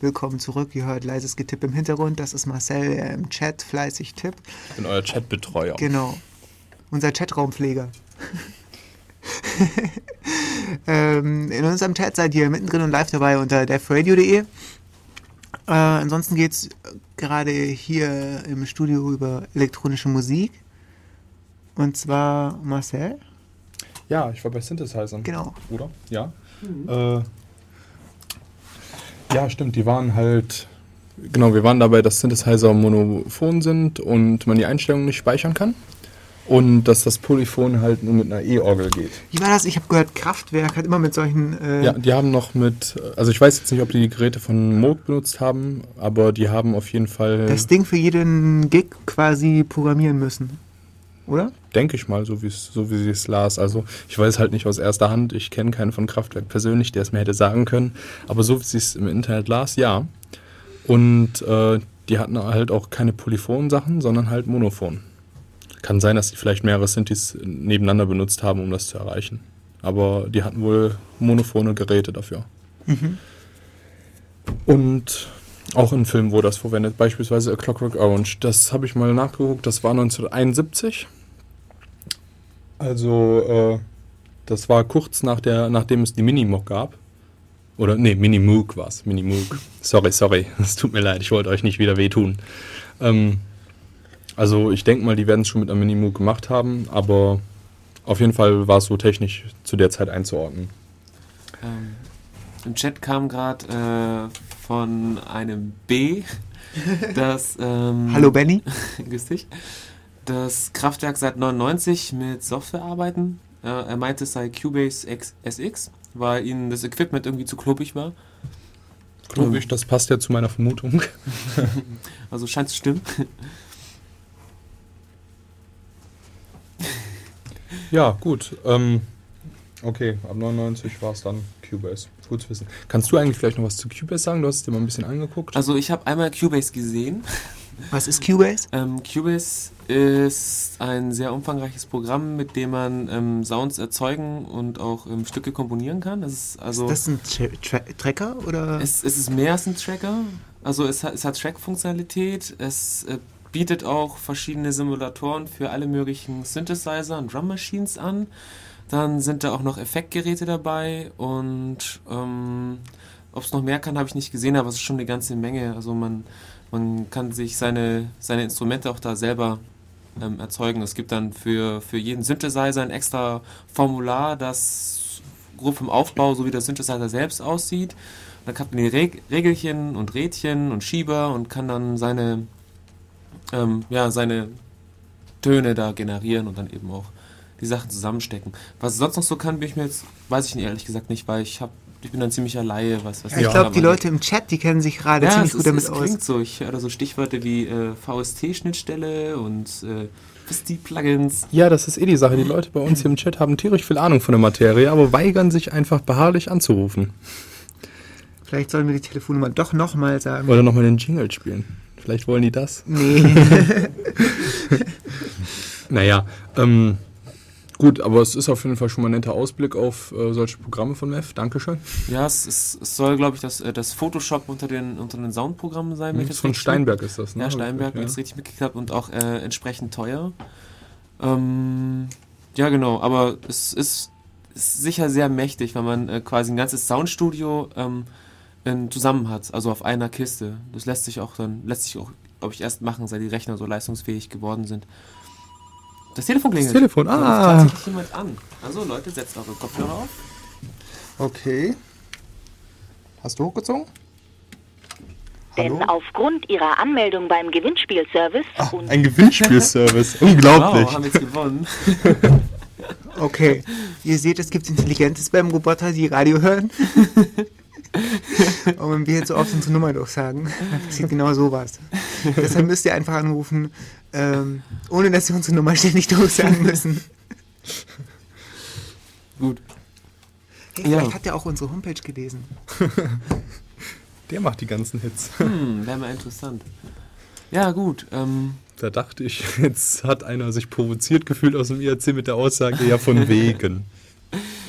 Willkommen zurück. Ihr hört leises Getipp im Hintergrund. Das ist Marcel, der im Chat fleißig tippt. Ich bin euer Chatbetreuer. Genau. Unser Chatraumpfleger. ähm, in unserem Chat seid ihr mittendrin und live dabei unter defradio.de. Äh, ansonsten geht es gerade hier im Studio über elektronische Musik. Und zwar Marcel. Ja, ich war bei Synthesizern. Genau. Oder? Ja. Mhm. Äh, ja, stimmt. Die waren halt. Genau, wir waren dabei, dass Synthesizer monophon sind und man die Einstellungen nicht speichern kann. Und dass das Polyphon halt nur mit einer E-Orgel geht. Wie war das? Ich habe gehört, Kraftwerk hat immer mit solchen. Äh ja, die haben noch mit. Also, ich weiß jetzt nicht, ob die die Geräte von Moog benutzt haben, aber die haben auf jeden Fall. Das Ding für jeden Gig quasi programmieren müssen. Oder? Denke ich mal, so, so wie sie es las. Also, ich weiß halt nicht aus erster Hand. Ich kenne keinen von Kraftwerk persönlich, der es mir hätte sagen können. Aber so wie sie es im Internet las, ja. Und äh, die hatten halt auch keine Polyphon-Sachen, sondern halt Monophon. Kann sein, dass sie vielleicht mehrere Synthes nebeneinander benutzt haben, um das zu erreichen. Aber die hatten wohl monophone Geräte dafür. Mhm. Und auch in Filmen wurde das verwendet, beispielsweise A Clockwork Orange. Das habe ich mal nachgeguckt, das war 1971. Also, äh, das war kurz nach der, nachdem es die Minimoog gab. Oder, nee, Minimoog war es. Minimoog. Sorry, sorry. Es tut mir leid, ich wollte euch nicht wieder wehtun. Ähm, also ich denke mal, die werden es schon mit einem Minimoog gemacht haben, aber auf jeden Fall war es so technisch zu der Zeit einzuordnen. Ähm, Im Chat kam gerade äh, von einem B, dass... Ähm, Hallo Benny. grüß dich. Das Kraftwerk seit 99 mit Software arbeiten. Er meinte, es sei Cubase X SX, weil ihnen das Equipment irgendwie zu klobig war. Klobig, das passt ja zu meiner Vermutung. also scheint es stimmen. Ja, gut. Ähm, okay, ab 99 war es dann Cubase. Gut zu wissen. Kannst du eigentlich vielleicht noch was zu Cubase sagen? Du hast es dir mal ein bisschen angeguckt. Also ich habe einmal Cubase gesehen. Was ist Cubase? Ähm, Cubase ist ein sehr umfangreiches Programm, mit dem man ähm, Sounds erzeugen und auch ähm, Stücke komponieren kann. Das ist, also ist das ein Tra Tra Tracker? Oder? Es, es, ist mehr als ein Tracker. Also es hat, es hat Track-Funktionalität. Es äh, bietet auch verschiedene Simulatoren für alle möglichen Synthesizer und Drum Machines an. Dann sind da auch noch Effektgeräte dabei und ähm, ob es noch mehr kann, habe ich nicht gesehen, aber es ist schon eine ganze Menge. Also man, man kann sich seine, seine Instrumente auch da selber ähm, erzeugen. Es gibt dann für, für jeden Synthesizer ein extra Formular, das grob im Aufbau, so wie der Synthesizer selbst aussieht. Dann hat man die Reg Regelchen und Rädchen und Schieber und kann dann seine ähm, ja, seine Töne da generieren und dann eben auch die Sachen zusammenstecken. Was sonst noch so kann, bin ich mir jetzt, weiß ich ehrlich gesagt nicht, weil ich habe ich bin ein ziemlicher Laie, was, was ja, Ich glaube, die Leute im Chat, die kennen sich gerade ja, ziemlich gut ist, damit es aus. klingt so. Ich höre so Stichworte wie äh, VST-Schnittstelle und äh, plugins Ja, das ist eh die Sache. Die Leute bei uns hier im Chat haben tierisch viel Ahnung von der Materie, aber weigern sich einfach beharrlich anzurufen. Vielleicht sollen wir die Telefonnummer doch nochmal sagen. Oder nochmal den Jingle spielen. Vielleicht wollen die das. Nee. naja, ähm, gut, aber es ist auf jeden Fall schon mal ein netter Ausblick auf äh, solche Programme von MEF. Dankeschön. Ja, es, ist, es soll, glaube ich, das, äh, das Photoshop unter den, unter den Soundprogrammen sein. Mhm, von Steinberg ist das, ne? Ja, Steinberg, wenn ich es richtig mitgekriegt habe und auch äh, entsprechend teuer. Ähm, ja, genau, aber es ist, ist sicher sehr mächtig, wenn man äh, quasi ein ganzes Soundstudio ähm, zusammen hat, also auf einer Kiste. Das lässt sich auch dann, lässt sich auch, glaube ich, erst machen, seit die Rechner so leistungsfähig geworden sind. Das Telefon klingelt. Das Telefon, ah. Da sich jemand an. Also Leute, setzt eure Kopfhörer auf. Okay. Hast du hochgezogen? Hallo? Denn aufgrund Ihrer Anmeldung beim Gewinnspielservice. Ach, ein Gewinnspielservice. Unglaublich. Wow, haben jetzt gewonnen. okay. Ihr seht, es gibt Intelligentes beim Roboter, die Radio hören. Und wenn wir jetzt so oft unsere Nummer durchsagen, passiert genau sowas. Deshalb müsst ihr einfach anrufen, ähm, ohne dass wir unsere Nummer ständig durchsagen müssen. Gut. Hey, vielleicht ja. hat er auch unsere Homepage gelesen. Der macht die ganzen Hits. Hm, wäre mal interessant. Ja, gut. Ähm. Da dachte ich, jetzt hat einer sich provoziert gefühlt aus dem IRC mit der Aussage, ja, von wegen.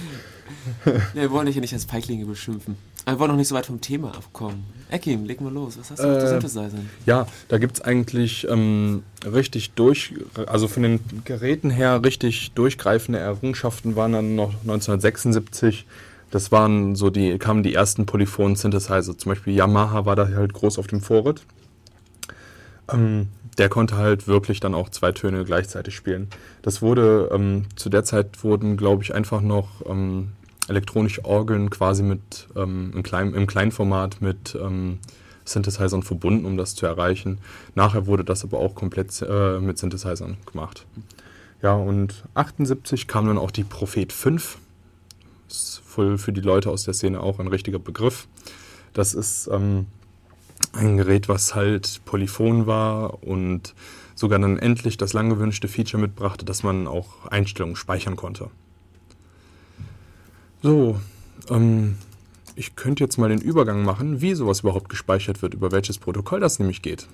ja, wir wollen dich ja nicht als Feiglinge beschimpfen. Wir wollen noch nicht so weit vom Thema abkommen. Ekim, leg mal los. Was hast du äh, auf der Synthesizer? Ja, da gibt es eigentlich ähm, richtig durch, also von den Geräten her richtig durchgreifende Errungenschaften waren dann noch 1976. Das waren so die, kamen die ersten Polyphon-Synthesizer. Zum Beispiel Yamaha war da halt groß auf dem Vorritt. Ähm, der konnte halt wirklich dann auch zwei Töne gleichzeitig spielen. Das wurde, ähm, zu der Zeit wurden, glaube ich, einfach noch ähm, elektronische Orgeln quasi mit ähm, im, klein, im Kleinformat mit ähm, Synthesizern verbunden, um das zu erreichen. Nachher wurde das aber auch komplett äh, mit Synthesizern gemacht. Ja, und 78 kam dann auch die Prophet 5. Das ist für, für die Leute aus der Szene auch ein richtiger Begriff. Das ist ähm, ein Gerät, was halt polyphon war und sogar dann endlich das lang gewünschte Feature mitbrachte, dass man auch Einstellungen speichern konnte. So, ähm, ich könnte jetzt mal den Übergang machen, wie sowas überhaupt gespeichert wird, über welches Protokoll das nämlich geht.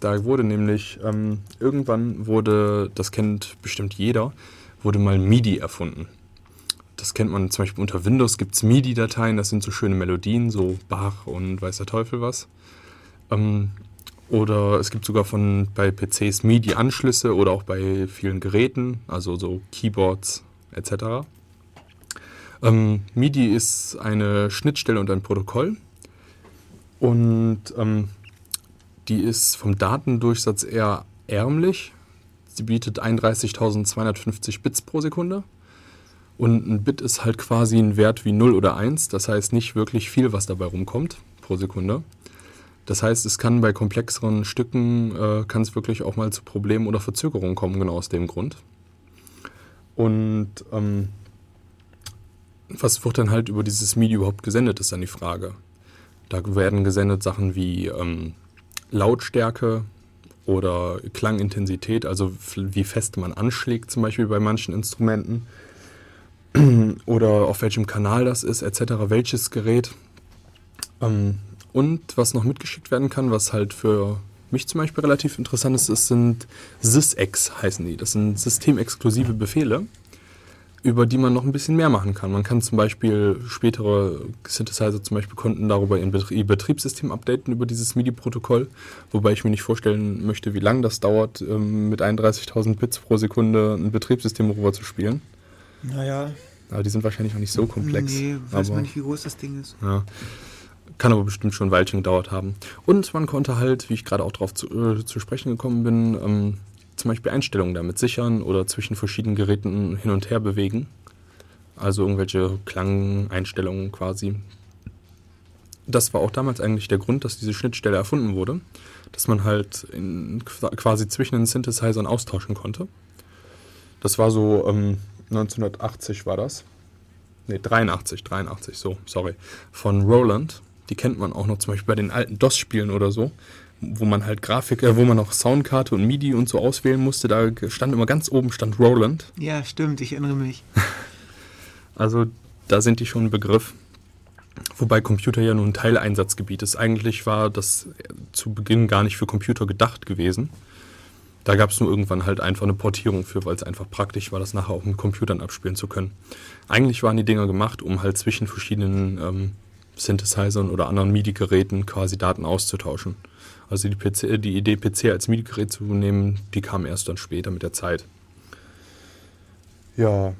Da wurde nämlich, ähm, irgendwann wurde, das kennt bestimmt jeder, wurde mal MIDI erfunden. Das kennt man zum Beispiel unter Windows gibt es MIDI-Dateien, das sind so schöne Melodien, so Bach und weiß der Teufel was. Ähm, oder es gibt sogar von bei PCs MIDI-Anschlüsse oder auch bei vielen Geräten, also so Keyboards etc. Ähm, MIDI ist eine Schnittstelle und ein Protokoll. Und ähm, die ist vom Datendurchsatz eher ärmlich. Sie bietet 31.250 Bits pro Sekunde. Und ein Bit ist halt quasi ein Wert wie 0 oder 1. Das heißt nicht wirklich viel, was dabei rumkommt pro Sekunde. Das heißt, es kann bei komplexeren Stücken, äh, kann es wirklich auch mal zu Problemen oder Verzögerungen kommen, genau aus dem Grund. Und ähm, was wird dann halt über dieses MIDI überhaupt gesendet, ist dann die Frage. Da werden gesendet Sachen wie ähm, Lautstärke oder Klangintensität, also wie fest man anschlägt, zum Beispiel bei manchen Instrumenten, oder auf welchem Kanal das ist, etc., welches Gerät. Ähm, und was noch mitgeschickt werden kann, was halt für mich zum Beispiel relativ interessant ist, ist sind SysEx heißen die. Das sind systemexklusive Befehle über die man noch ein bisschen mehr machen kann. Man kann zum Beispiel spätere Synthesizer zum Beispiel konnten darüber ihr Betriebssystem updaten über dieses MIDI-Protokoll, wobei ich mir nicht vorstellen möchte, wie lange das dauert, ähm, mit 31.000 Bits pro Sekunde ein Betriebssystem rüber zu spielen. Naja. Aber die sind wahrscheinlich auch nicht so komplex. Nee, weiß aber, man nicht, wie groß das Ding ist. Ja. Kann aber bestimmt schon ein Weilchen gedauert haben. Und man konnte halt, wie ich gerade auch darauf zu, äh, zu sprechen gekommen bin, ähm, zum Beispiel Einstellungen damit sichern oder zwischen verschiedenen Geräten hin und her bewegen. Also irgendwelche Klangeinstellungen quasi. Das war auch damals eigentlich der Grund, dass diese Schnittstelle erfunden wurde, dass man halt in, quasi zwischen den Synthesizern austauschen konnte. Das war so ähm, 1980 war das. Ne, 83, 83, so, sorry. Von Roland. Die kennt man auch noch zum Beispiel bei den alten DOS-Spielen oder so wo man halt Grafik, äh, wo man noch Soundkarte und MIDI und so auswählen musste, da stand immer ganz oben stand Roland. Ja, stimmt, ich erinnere mich. also da sind die schon ein Begriff. Wobei Computer ja nur ein Teileinsatzgebiet ist. Eigentlich war das zu Beginn gar nicht für Computer gedacht gewesen. Da gab es nur irgendwann halt einfach eine Portierung für, weil es einfach praktisch war, das nachher auch mit Computern abspielen zu können. Eigentlich waren die Dinger gemacht, um halt zwischen verschiedenen ähm, Synthesizern oder anderen MIDI-Geräten quasi Daten auszutauschen. Also die, PC, die Idee, PC als MIDI-Gerät zu nehmen, die kam erst dann später mit der Zeit. Ja,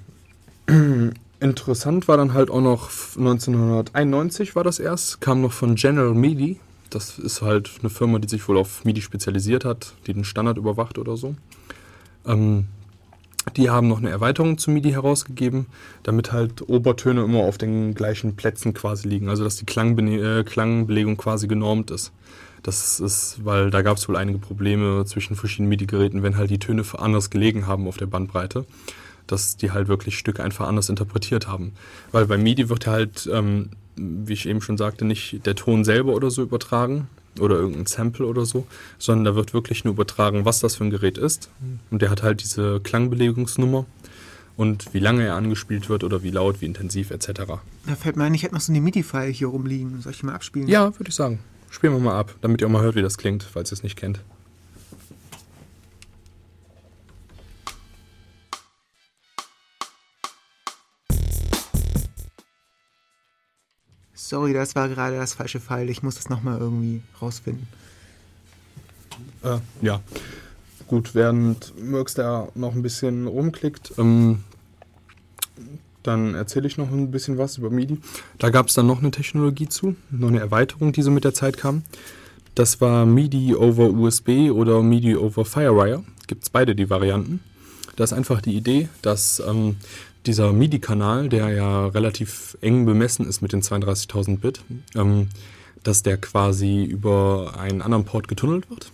interessant war dann halt auch noch 1991 war das erst, kam noch von General MIDI. Das ist halt eine Firma, die sich wohl auf MIDI spezialisiert hat, die den Standard überwacht oder so. Ähm, die haben noch eine Erweiterung zu MIDI herausgegeben, damit halt Obertöne immer auf den gleichen Plätzen quasi liegen, also dass die Klangbene äh, Klangbelegung quasi genormt ist. Das ist, weil da gab es wohl einige Probleme zwischen verschiedenen MIDI-Geräten, wenn halt die Töne anders gelegen haben auf der Bandbreite, dass die halt wirklich Stücke einfach anders interpretiert haben. Weil bei MIDI wird halt, ähm, wie ich eben schon sagte, nicht der Ton selber oder so übertragen oder irgendein Sample oder so, sondern da wird wirklich nur übertragen, was das für ein Gerät ist. Und der hat halt diese Klangbelegungsnummer und wie lange er angespielt wird oder wie laut, wie intensiv etc. Da fällt mir ein, ich hätte noch so eine MIDI-File hier rumliegen. Soll ich die mal abspielen? Ja, würde ich sagen. Spielen wir mal ab, damit ihr auch mal hört, wie das klingt, falls ihr es nicht kennt. Sorry, das war gerade das falsche Pfeil. Ich muss das nochmal irgendwie rausfinden. Äh, ja. Gut, während Murks da noch ein bisschen rumklickt, ähm, dann erzähle ich noch ein bisschen was über MIDI. Da gab es dann noch eine Technologie zu, noch eine Erweiterung, die so mit der Zeit kam. Das war MIDI over USB oder MIDI over Firewire. Gibt es beide die Varianten. Da ist einfach die Idee, dass ähm, dieser MIDI-Kanal, der ja relativ eng bemessen ist mit den 32.000 Bit, ähm, dass der quasi über einen anderen Port getunnelt wird.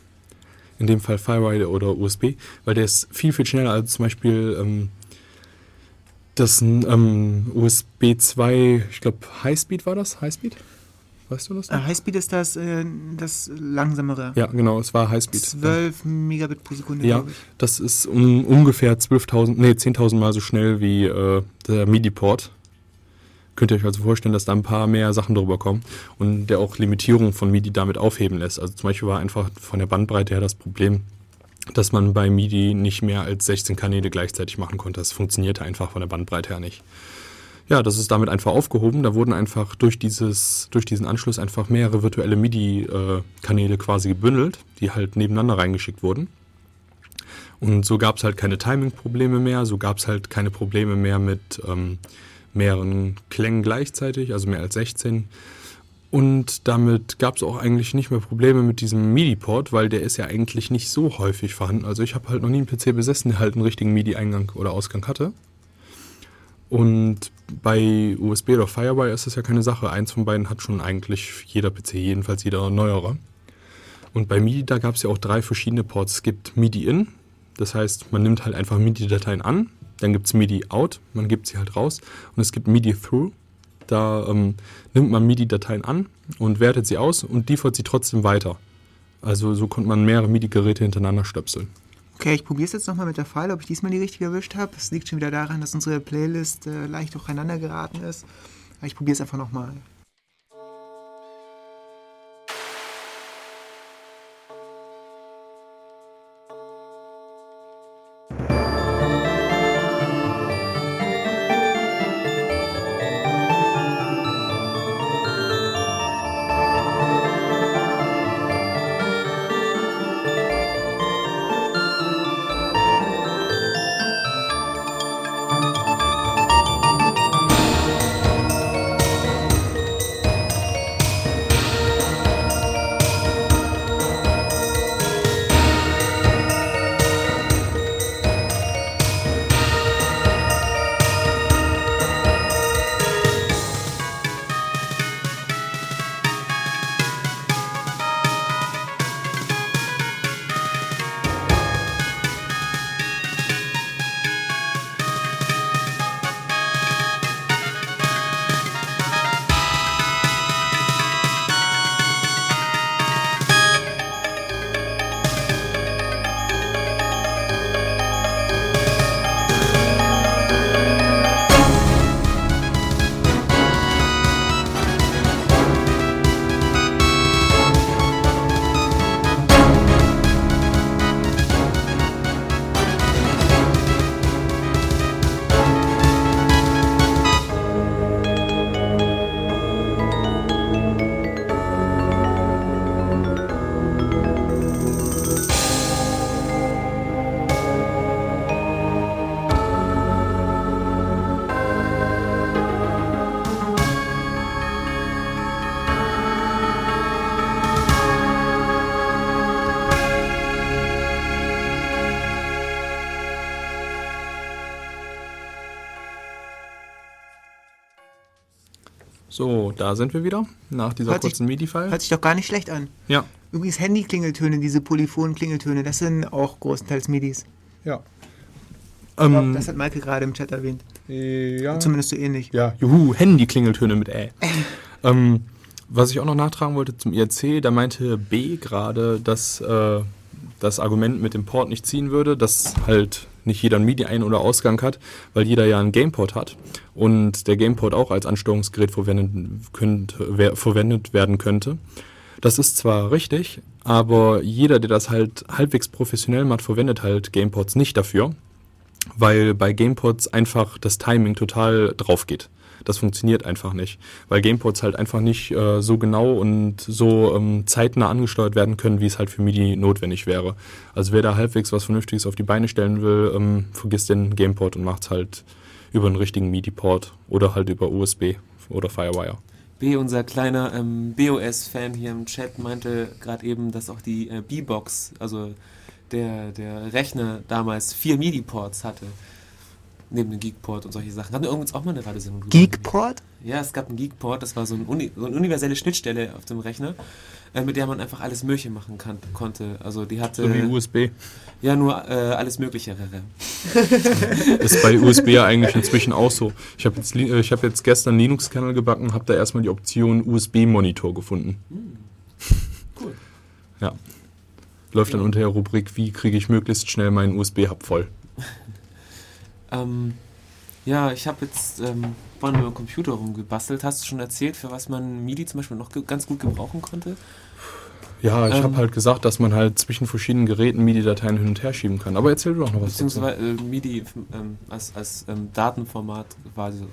In dem Fall Firewire oder USB, weil der ist viel, viel schneller als zum Beispiel ähm, das ähm, USB 2, ich glaube Highspeed war das? Highspeed? Weißt du das? Noch? Äh, Highspeed ist das, äh, das langsamere. Ja, genau, es war Highspeed. 12 ja. Megabit pro Sekunde, Ja, das ist um, ungefähr 12.000, nee, 10.000 Mal so schnell wie äh, der MIDI-Port. Könnt ihr euch also vorstellen, dass da ein paar mehr Sachen drüber kommen und der auch Limitierungen von MIDI damit aufheben lässt. Also zum Beispiel war einfach von der Bandbreite her das Problem, dass man bei MIDI nicht mehr als 16 Kanäle gleichzeitig machen konnte. Das funktionierte einfach von der Bandbreite her nicht. Ja, das ist damit einfach aufgehoben. Da wurden einfach durch, dieses, durch diesen Anschluss einfach mehrere virtuelle MIDI-Kanäle quasi gebündelt, die halt nebeneinander reingeschickt wurden. Und so gab es halt keine Timing-Probleme mehr, so gab es halt keine Probleme mehr mit ähm, mehreren Klängen gleichzeitig, also mehr als 16. Und damit gab es auch eigentlich nicht mehr Probleme mit diesem MIDI-Port, weil der ist ja eigentlich nicht so häufig vorhanden. Also ich habe halt noch nie einen PC besessen, der halt einen richtigen MIDI-Eingang oder Ausgang hatte. Und bei USB oder Firewire ist das ja keine Sache. Eins von beiden hat schon eigentlich jeder PC, jedenfalls jeder neuere. Und bei MIDI, da gab es ja auch drei verschiedene Ports. Es gibt MIDI-In, das heißt, man nimmt halt einfach MIDI-Dateien an. Dann gibt es MIDI-Out, man gibt sie halt raus. Und es gibt MIDI-Through, da ähm, nimmt man MIDI-Dateien an und wertet sie aus und liefert sie trotzdem weiter. Also so konnte man mehrere MIDI-Geräte hintereinander stöpseln. Okay, ich probiere es jetzt nochmal mit der File, ob ich diesmal die richtige erwischt habe. Es liegt schon wieder daran, dass unsere Playlist äh, leicht durcheinander geraten ist. Aber ich probiere es einfach nochmal. So, da sind wir wieder, nach dieser hört kurzen MIDI-File. Hört sich doch gar nicht schlecht an. Ja. Übrigens Handy-Klingeltöne, diese polyphonen Klingeltöne, das sind auch großenteils MIDIs. Ja. Ähm, glaub, das hat Maike gerade im Chat erwähnt. Ja. Zumindest so ähnlich. Ja, juhu, Handy-Klingeltöne mit Ä. ähm, was ich auch noch nachtragen wollte zum IRC, da meinte B gerade, dass äh, das Argument mit dem Port nicht ziehen würde, dass halt nicht jeder ein MIDI-Ein- oder Ausgang hat, weil jeder ja einen Gameport hat und der Gameport auch als Ansteuerungsgerät verwendet werden könnte. Das ist zwar richtig, aber jeder, der das halt halbwegs professionell macht, verwendet halt Gameports nicht dafür, weil bei Gameports einfach das Timing total drauf geht. Das funktioniert einfach nicht, weil Gameports halt einfach nicht äh, so genau und so ähm, zeitnah angesteuert werden können, wie es halt für MIDI notwendig wäre. Also wer da halbwegs was Vernünftiges auf die Beine stellen will, ähm, vergisst den Gameport und macht es halt über einen richtigen MIDI-Port oder halt über USB oder Firewire. B, unser kleiner ähm, BOS-Fan hier im Chat, meinte gerade eben, dass auch die äh, B-Box, also der, der Rechner damals vier MIDI-Ports hatte. Neben dem Geekport und solche Sachen. Hatten wir übrigens auch mal eine Radiosendung Geekport? Ja, es gab einen Geekport, das war so, ein Uni, so eine universelle Schnittstelle auf dem Rechner, äh, mit der man einfach alles Mögliche machen kann, konnte. Also die hatte. So wie USB. Ja, nur äh, alles Mögliche. ist bei USB ja eigentlich inzwischen auch so. Ich habe jetzt, äh, hab jetzt gestern Linux-Kernel gebacken, habe da erstmal die Option USB-Monitor gefunden. Hm. Cool. Ja. Läuft ja. dann unter der Rubrik, wie kriege ich möglichst schnell meinen USB-Hub voll. ähm, ja, ich habe jetzt ähm, vorhin mit dem Computer rumgebastelt. Hast du schon erzählt, für was man MIDI zum Beispiel noch ganz gut gebrauchen konnte? Ja, ich ähm, habe halt gesagt, dass man halt zwischen verschiedenen Geräten MIDI-Dateien hin und her schieben kann. Aber erzähl doch noch was. Beziehungsweise äh, MIDI ähm, als, als ähm, Datenformat quasi.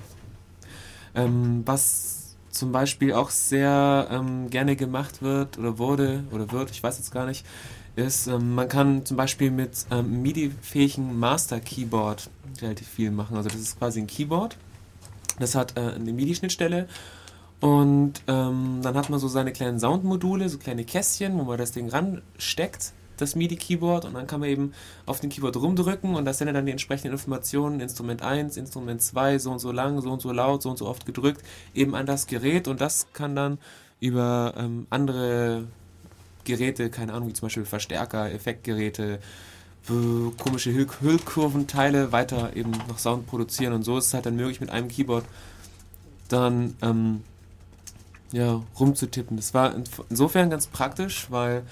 Ähm, was zum Beispiel auch sehr ähm, gerne gemacht wird oder wurde oder wird, ich weiß jetzt gar nicht, ist, ähm, man kann zum Beispiel mit MIDI-fähigen Master-Keyboard relativ viel machen. Also das ist quasi ein Keyboard. Das hat äh, eine MIDI-Schnittstelle und ähm, dann hat man so seine kleinen Soundmodule, so kleine Kästchen, wo man das Ding ransteckt, das MIDI-Keyboard, und dann kann man eben auf den Keyboard rumdrücken und das sendet dann die entsprechenden Informationen, Instrument 1, Instrument 2, so und so lang, so und so laut, so und so oft gedrückt, eben an das Gerät und das kann dann über ähm, andere Geräte, keine Ahnung, wie zum Beispiel Verstärker, Effektgeräte, komische Hüllkurventeile weiter eben noch Sound produzieren und so ist es halt dann möglich mit einem Keyboard dann ähm, ja, rumzutippen. Das war insofern ganz praktisch, weil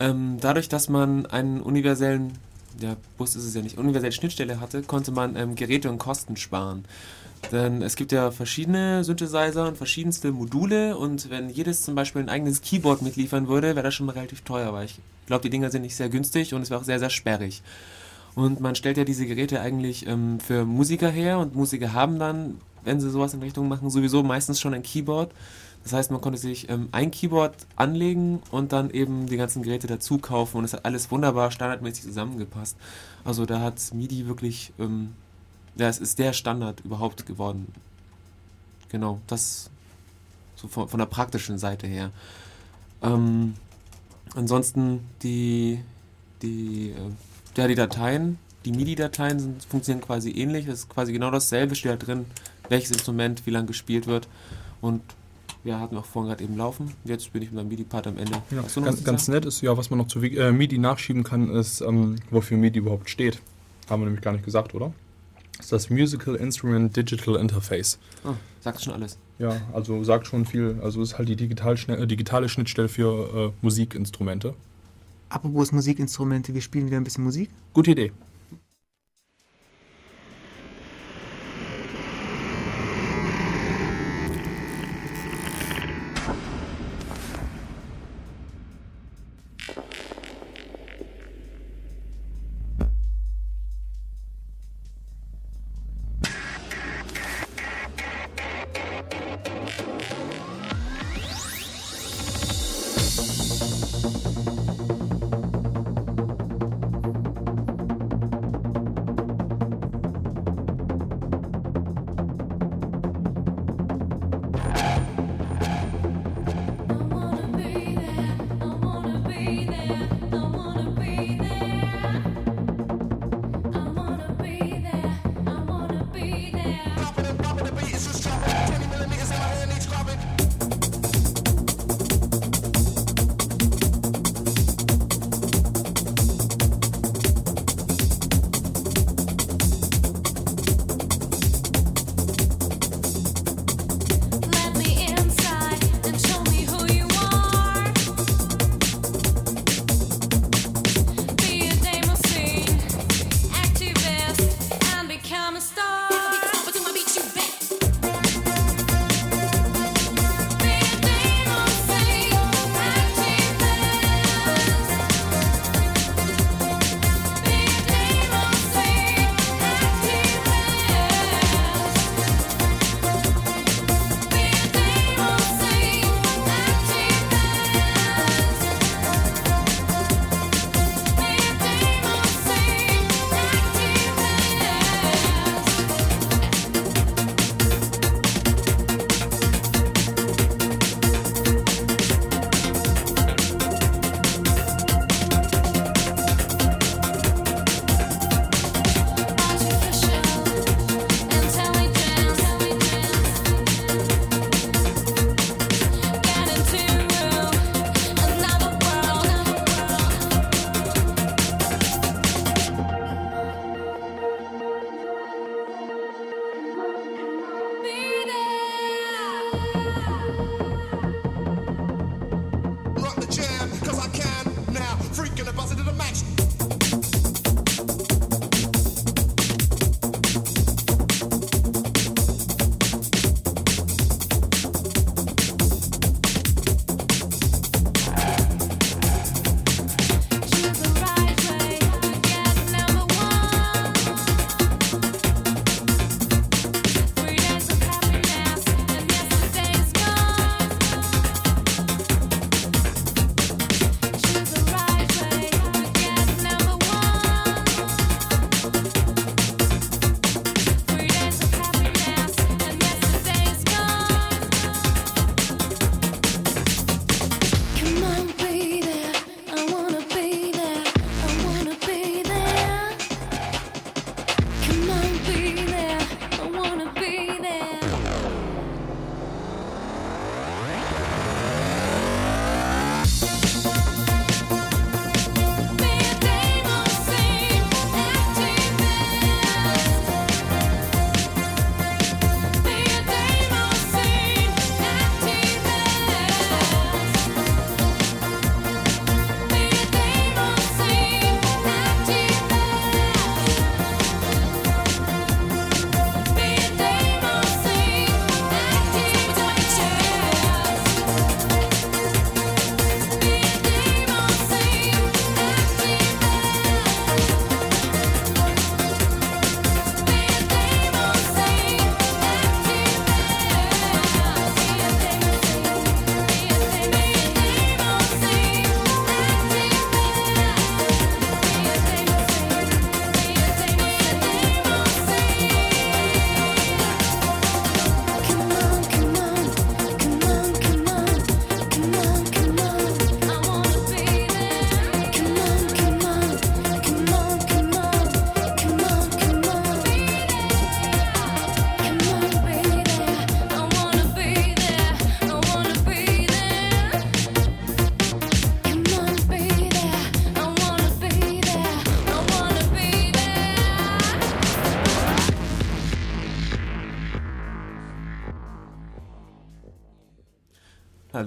ähm, dadurch, dass man einen universellen, ja, Bus ist es ja nicht, universelle Schnittstelle hatte, konnte man ähm, Geräte und Kosten sparen. Denn es gibt ja verschiedene Synthesizer und verschiedenste Module und wenn jedes zum Beispiel ein eigenes Keyboard mitliefern würde, wäre das schon mal relativ teuer, weil ich glaube, die Dinger sind nicht sehr günstig und es wäre auch sehr, sehr sperrig. Und man stellt ja diese Geräte eigentlich ähm, für Musiker her und Musiker haben dann, wenn sie sowas in Richtung machen, sowieso meistens schon ein Keyboard. Das heißt, man konnte sich ähm, ein Keyboard anlegen und dann eben die ganzen Geräte dazu kaufen und es hat alles wunderbar standardmäßig zusammengepasst. Also da hat MIDI wirklich, ähm, ja, es ist der Standard überhaupt geworden. Genau, das so von, von der praktischen Seite her. Ähm, ansonsten die, die, äh, ja, die Dateien, die MIDI-Dateien funktionieren quasi ähnlich. Es ist quasi genau dasselbe, steht da drin, welches Instrument wie lang gespielt wird. Und ja, hatten wir auch vorhin gerade eben laufen. Jetzt bin ich mit meinem MIDI-Part am Ende. Ja, ganz, ganz nett ist ja, was man noch zu äh, MIDI nachschieben kann, ist, ähm, wofür MIDI überhaupt steht. Haben wir nämlich gar nicht gesagt, oder? Das ist das Musical Instrument Digital Interface. Oh, sagt schon alles. Ja, also sagt schon viel. Also ist halt die digital, äh, digitale Schnittstelle für äh, Musikinstrumente. Apropos Musikinstrumente, wir spielen wieder ein bisschen Musik. Gute Idee.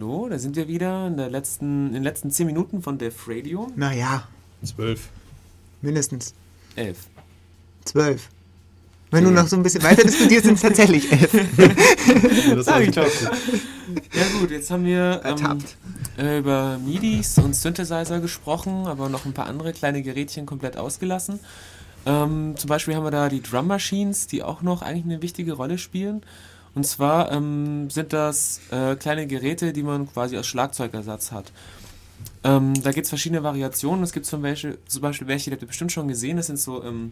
Hallo, da sind wir wieder in, der letzten, in den letzten zehn Minuten von Def Radio. Naja. Zwölf. Mindestens. Elf. Zwölf. Wenn du noch so ein bisschen weiter diskutierst, sind es tatsächlich elf. das sag ich doch. Ja gut, jetzt haben wir ähm, über MIDIs und Synthesizer gesprochen, aber noch ein paar andere kleine Gerätchen komplett ausgelassen. Ähm, zum Beispiel haben wir da die Drum Machines, die auch noch eigentlich eine wichtige Rolle spielen. Und zwar ähm, sind das äh, kleine Geräte, die man quasi als Schlagzeugersatz hat. Ähm, da gibt es verschiedene Variationen. Es gibt zum Beispiel, zum Beispiel welche, die habt ihr bestimmt schon gesehen, das sind so ähm,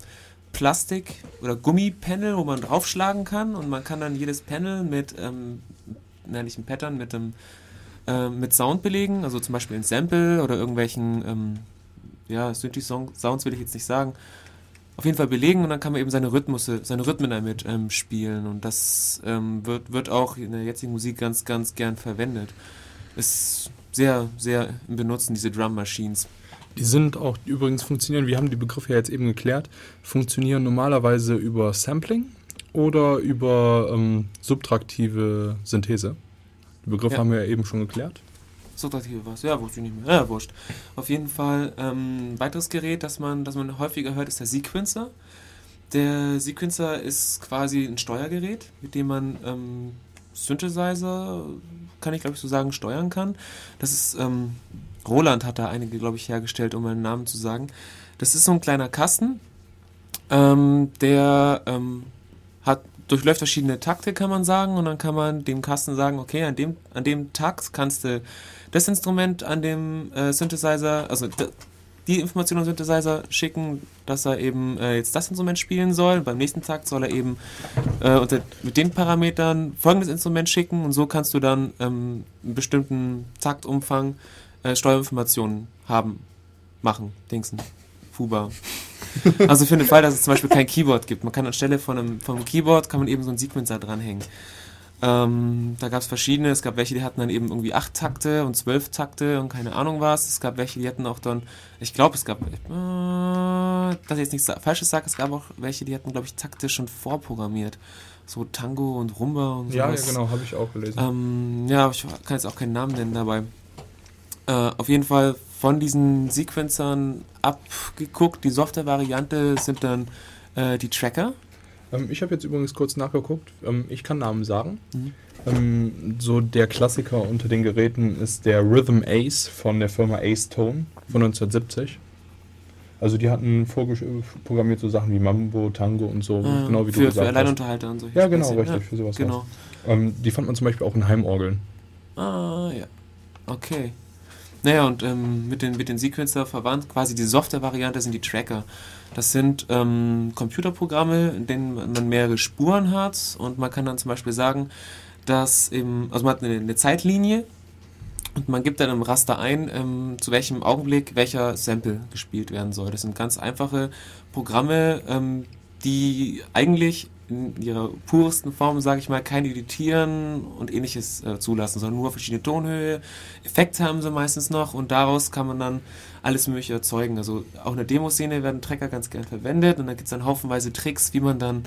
Plastik- oder Gummipanel, wo man draufschlagen kann und man kann dann jedes Panel mit, ähm, nein, nicht ein Pattern, mit, einem, äh, mit Sound belegen, also zum Beispiel ein Sample oder irgendwelchen, ähm, ja, Synthi-Sounds will ich jetzt nicht sagen, auf jeden Fall belegen und dann kann man eben seine Rhythmusse, seine Rhythmen damit ähm, spielen und das ähm, wird, wird auch in der jetzigen Musik ganz, ganz gern verwendet. Ist sehr, sehr im Benutzen, diese Drum Machines. Die sind auch übrigens funktionieren, wir haben die Begriffe ja jetzt eben geklärt, funktionieren normalerweise über Sampling oder über ähm, subtraktive Synthese. Die Begriffe ja. haben wir ja eben schon geklärt. Subtraktive was? Ja, wusste ich nicht mehr. Ja, wurscht. Auf jeden Fall ähm, weiteres Gerät, das man, das man häufiger hört, ist der Sequencer. Der Sequencer ist quasi ein Steuergerät, mit dem man ähm, Synthesizer, kann ich glaube ich so sagen, steuern kann. Das ist, ähm, Roland hat da einige, glaube ich, hergestellt, um einen Namen zu sagen. Das ist so ein kleiner Kasten, ähm, der ähm, hat durchläuft verschiedene Takte, kann man sagen, und dann kann man dem Kasten sagen, okay, an dem, an dem Takt kannst du das Instrument an dem äh, Synthesizer, also die Information an Synthesizer schicken, dass er eben äh, jetzt das Instrument spielen soll. Beim nächsten Takt soll er eben äh, unter, mit den Parametern folgendes Instrument schicken und so kannst du dann ähm, einen bestimmten Taktumfang äh, Steuerinformationen haben, machen, Dingsen, Fuba. Also für den Fall, dass es zum Beispiel kein Keyboard gibt. Man kann anstelle von einem, einem Keyboard kann man eben so einen Sequencer dranhängen. Ähm, da gab es verschiedene. Es gab welche, die hatten dann eben irgendwie acht Takte und zwölf Takte und keine Ahnung was. Es gab welche, die hatten auch dann, ich glaube, es gab, äh, dass ich jetzt nichts Falsches sage, es gab auch welche, die hatten, glaube ich, Takte schon vorprogrammiert. So Tango und Rumba und so. Ja, ja, genau, habe ich auch gelesen. Ähm, ja, ich kann jetzt auch keinen Namen nennen dabei. Äh, auf jeden Fall von diesen Sequencern abgeguckt. Die Software-Variante sind dann äh, die Tracker ich habe jetzt übrigens kurz nachgeguckt. Ähm, ich kann Namen sagen. Mhm. Ähm, so der Klassiker unter den Geräten ist der Rhythm Ace von der Firma Ace Tone von 1970. Also die hatten vorprogrammiert so Sachen wie Mambo, Tango und so, ah, genau wie für, du gesagt für Alleinunterhalter und so. Ja, genau, richtig, ja, für sowas. Genau. Ähm, die fand man zum Beispiel auch in Heimorgeln. Ah, ja. Okay. Naja, und ähm, mit, den, mit den Sequencer verwandt, quasi die Software-Variante sind die Tracker. Das sind ähm, Computerprogramme, in denen man mehrere Spuren hat und man kann dann zum Beispiel sagen, dass eben, also man hat eine, eine Zeitlinie und man gibt dann im Raster ein, ähm, zu welchem Augenblick welcher Sample gespielt werden soll. Das sind ganz einfache Programme, ähm, die eigentlich in ihrer pursten Form, sage ich mal, kein Editieren und ähnliches äh, zulassen, sondern nur verschiedene Tonhöhe. Effekte haben sie meistens noch und daraus kann man dann alles Mögliche erzeugen. Also auch in der Demoszene werden Tracker ganz gern verwendet und da gibt es dann haufenweise Tricks, wie man dann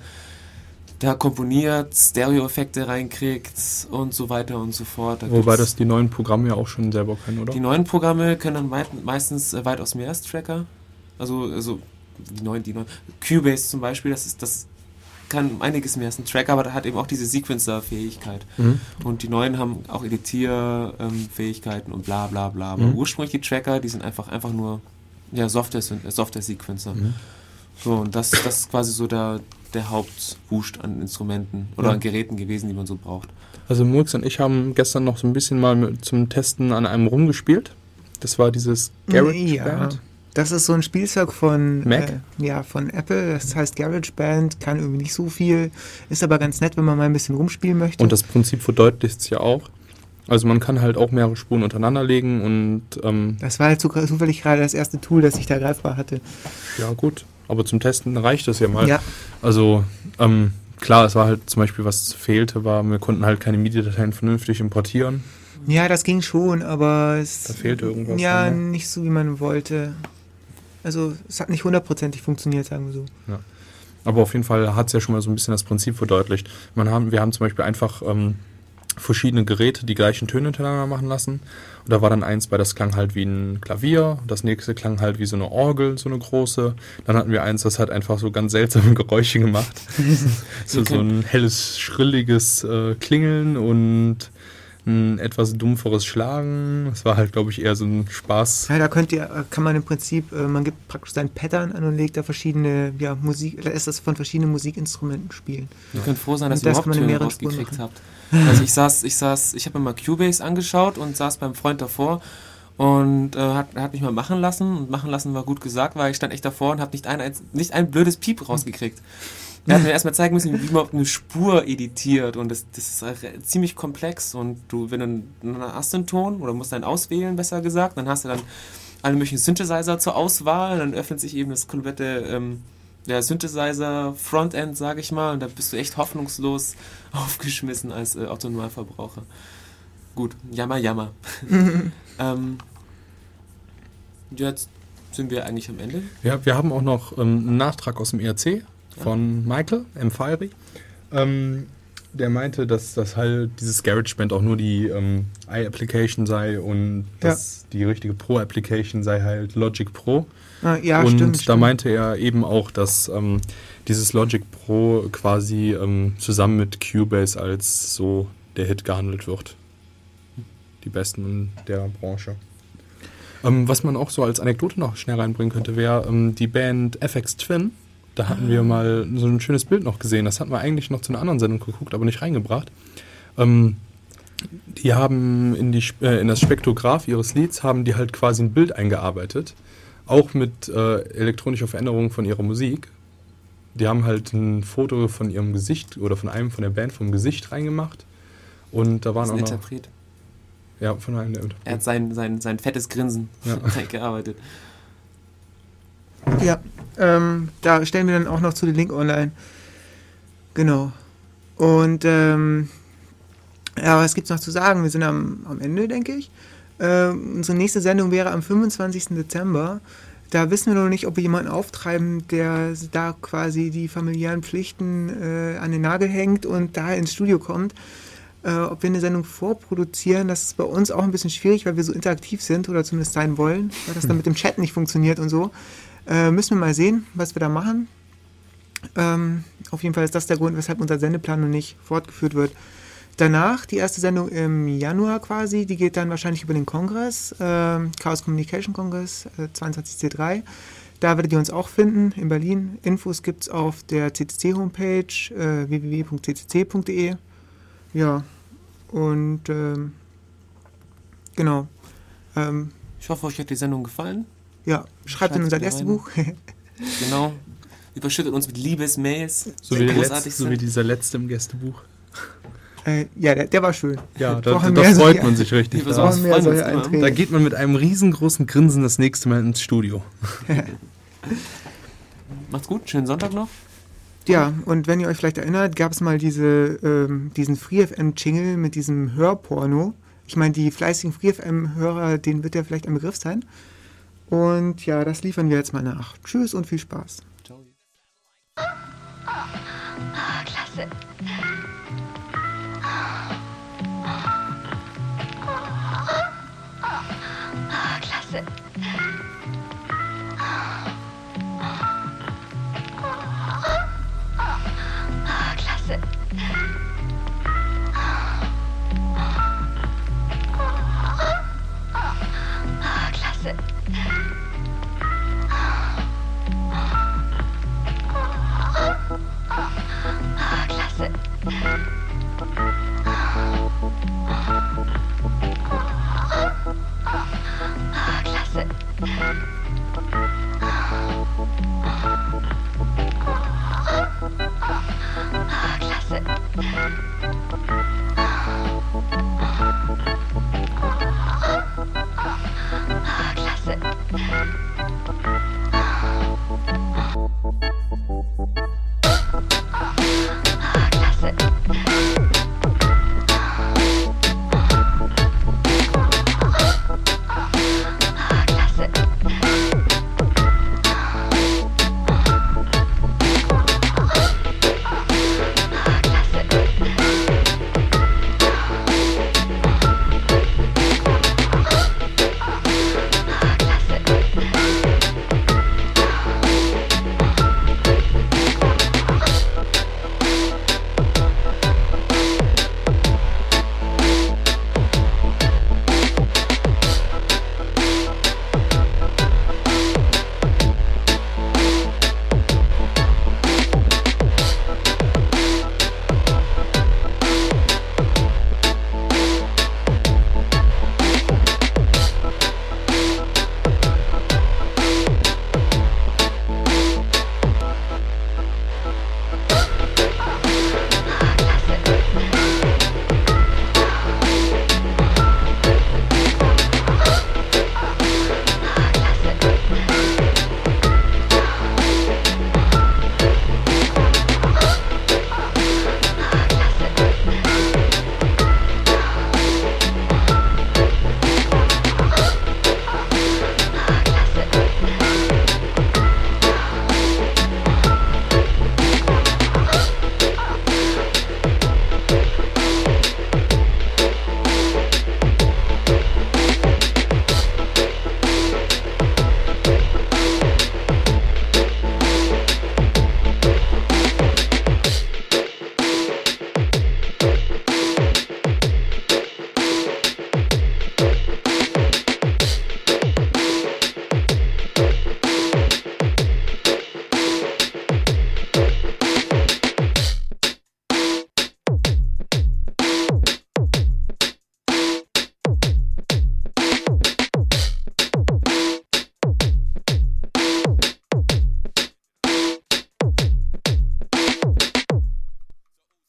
da komponiert, Stereo-Effekte reinkriegt und so weiter und so fort. Da Wobei das die neuen Programme ja auch schon selber können, oder? Die neuen Programme können dann weit, meistens äh, weitaus mehr als Tracker. Also, also die neuen, die neuen. Cubase zum Beispiel, das ist das kann einiges mehr als ein Tracker, aber hat eben auch diese Sequencer-Fähigkeit. Mhm. Und die neuen haben auch Editier-Fähigkeiten und bla bla bla. Aber mhm. ursprünglich die Tracker, die sind einfach, einfach nur ja, Software-Sequencer. Mhm. So, und das, das ist quasi so der, der Hauptwust an Instrumenten oder ja. an Geräten gewesen, die man so braucht. Also Murks und ich haben gestern noch so ein bisschen mal mit, zum Testen an einem rumgespielt. Das war dieses Garage ja. Band. Das ist so ein Spielzeug von Mac? Äh, ja, von Apple. Das heißt GarageBand, kann irgendwie nicht so viel, ist aber ganz nett, wenn man mal ein bisschen rumspielen möchte. Und das Prinzip verdeutlicht es ja auch. Also man kann halt auch mehrere Spuren untereinander legen und ähm Das war halt zufällig gerade das erste Tool, das ich da greifbar hatte. Ja, gut. Aber zum Testen reicht das ja mal. Ja. Also, ähm, klar, es war halt zum Beispiel, was fehlte, war, wir konnten halt keine MIDI-Dateien vernünftig importieren. Ja, das ging schon, aber es. Da fehlte irgendwas. Ja, ne? nicht so, wie man wollte. Also es hat nicht hundertprozentig funktioniert, sagen wir so. Ja. Aber auf jeden Fall hat es ja schon mal so ein bisschen das Prinzip verdeutlicht. Man haben, wir haben zum Beispiel einfach ähm, verschiedene Geräte die gleichen Töne hintereinander machen lassen. Und da war dann eins bei, das klang halt wie ein Klavier, das nächste klang halt wie so eine Orgel, so eine große. Dann hatten wir eins, das hat einfach so ganz seltsame Geräusche gemacht. so, so ein helles, schrilliges äh, Klingeln und ein etwas dumpferes Schlagen. Das war halt, glaube ich, eher so ein Spaß. Ja, da könnt ihr, kann man im Prinzip, äh, man gibt praktisch sein Pattern an und legt da verschiedene, ja, Musik, lässt das von verschiedenen Musikinstrumenten spielen. Ihr könnt froh sein, dass und ihr das überhaupt Töne rausgekriegt habt. Also ich saß, ich saß, ich habe mir mal Cubase angeschaut und saß beim Freund davor und äh, hat, hat mich mal machen lassen und machen lassen war gut gesagt, weil ich stand echt davor und habe nicht ein, nicht ein blödes Piep rausgekriegt. Er hat mir erstmal zeigen müssen, wie man eine Spur editiert und das, das ist ziemlich komplex und du, wenn du dann hast du einen Ton oder musst dann auswählen, besser gesagt, dann hast du dann alle möglichen Synthesizer zur Auswahl, dann öffnet sich eben das komplette ähm, der Synthesizer Frontend, sage ich mal, und da bist du echt hoffnungslos aufgeschmissen als äh, Autonormalverbraucher. Gut, jammer, jammer. ähm, jetzt sind wir eigentlich am Ende. Ja, wir haben auch noch ähm, einen Nachtrag aus dem ERC von Michael M. Fiery. Ähm, der meinte, dass das halt dieses GarageBand auch nur die ähm, i-Application sei und dass ja. die richtige Pro-Application sei halt Logic Pro. Ah, ja, und stimmt, da stimmt. meinte er eben auch, dass ähm, dieses Logic Pro quasi ähm, zusammen mit Cubase als so der Hit gehandelt wird. Die besten in der Branche. Ähm, was man auch so als Anekdote noch schnell reinbringen könnte, wäre ähm, die Band FX Twin. Da hatten wir mal so ein schönes Bild noch gesehen. Das hatten wir eigentlich noch zu einer anderen Sendung geguckt, aber nicht reingebracht. Ähm, die haben in, die, äh, in das Spektrograph ihres Lieds haben die halt quasi ein Bild eingearbeitet. Auch mit äh, elektronischer Veränderung von ihrer Musik. Die haben halt ein Foto von ihrem Gesicht oder von einem von der Band vom Gesicht reingemacht. Und da waren das ist ein auch Interpret. Noch, ja, von einem der Interpret. Er hat sein, sein, sein fettes Grinsen ja. gearbeitet. Ja, ähm, da stellen wir dann auch noch zu den Link online. Genau. Und ähm, ja, was gibt es noch zu sagen? Wir sind am, am Ende, denke ich. Äh, unsere nächste Sendung wäre am 25. Dezember. Da wissen wir noch nicht, ob wir jemanden auftreiben, der da quasi die familiären Pflichten äh, an den Nagel hängt und da ins Studio kommt. Äh, ob wir eine Sendung vorproduzieren, das ist bei uns auch ein bisschen schwierig, weil wir so interaktiv sind oder zumindest sein wollen, weil das dann mit dem Chat nicht funktioniert und so. Äh, müssen wir mal sehen, was wir da machen. Ähm, auf jeden Fall ist das der Grund, weshalb unser Sendeplan noch nicht fortgeführt wird. Danach, die erste Sendung im Januar quasi, die geht dann wahrscheinlich über den Kongress, äh, Chaos Communication Congress äh, 22C3. Da werdet ihr uns auch finden in Berlin. Infos gibt es auf der CCC-Homepage äh, www.ccc.de. Ja, und ähm, genau. Ähm, ich hoffe, euch hat die Sendung gefallen. Ja, schreibt in unser Gästebuch. genau. Überschüttet uns mit Liebesmails. So wie, so wie dieser letzte im Gästebuch. Äh, ja, der, der, war schön. Ja, da, da, da freut so, man sich richtig. Da. da geht man mit einem riesengroßen Grinsen das nächste Mal ins Studio. Macht's gut, schönen Sonntag noch. Ja, und wenn ihr euch vielleicht erinnert, gab es mal diese, ähm, diesen FreeFM-Jingle mit diesem Hörporno. Ich meine, die fleißigen FreeFM-Hörer, denen wird ja vielleicht ein Begriff sein. Und ja, das liefern wir jetzt mal nach. Tschüss und viel Spaß. Ciao. Oh, klasse.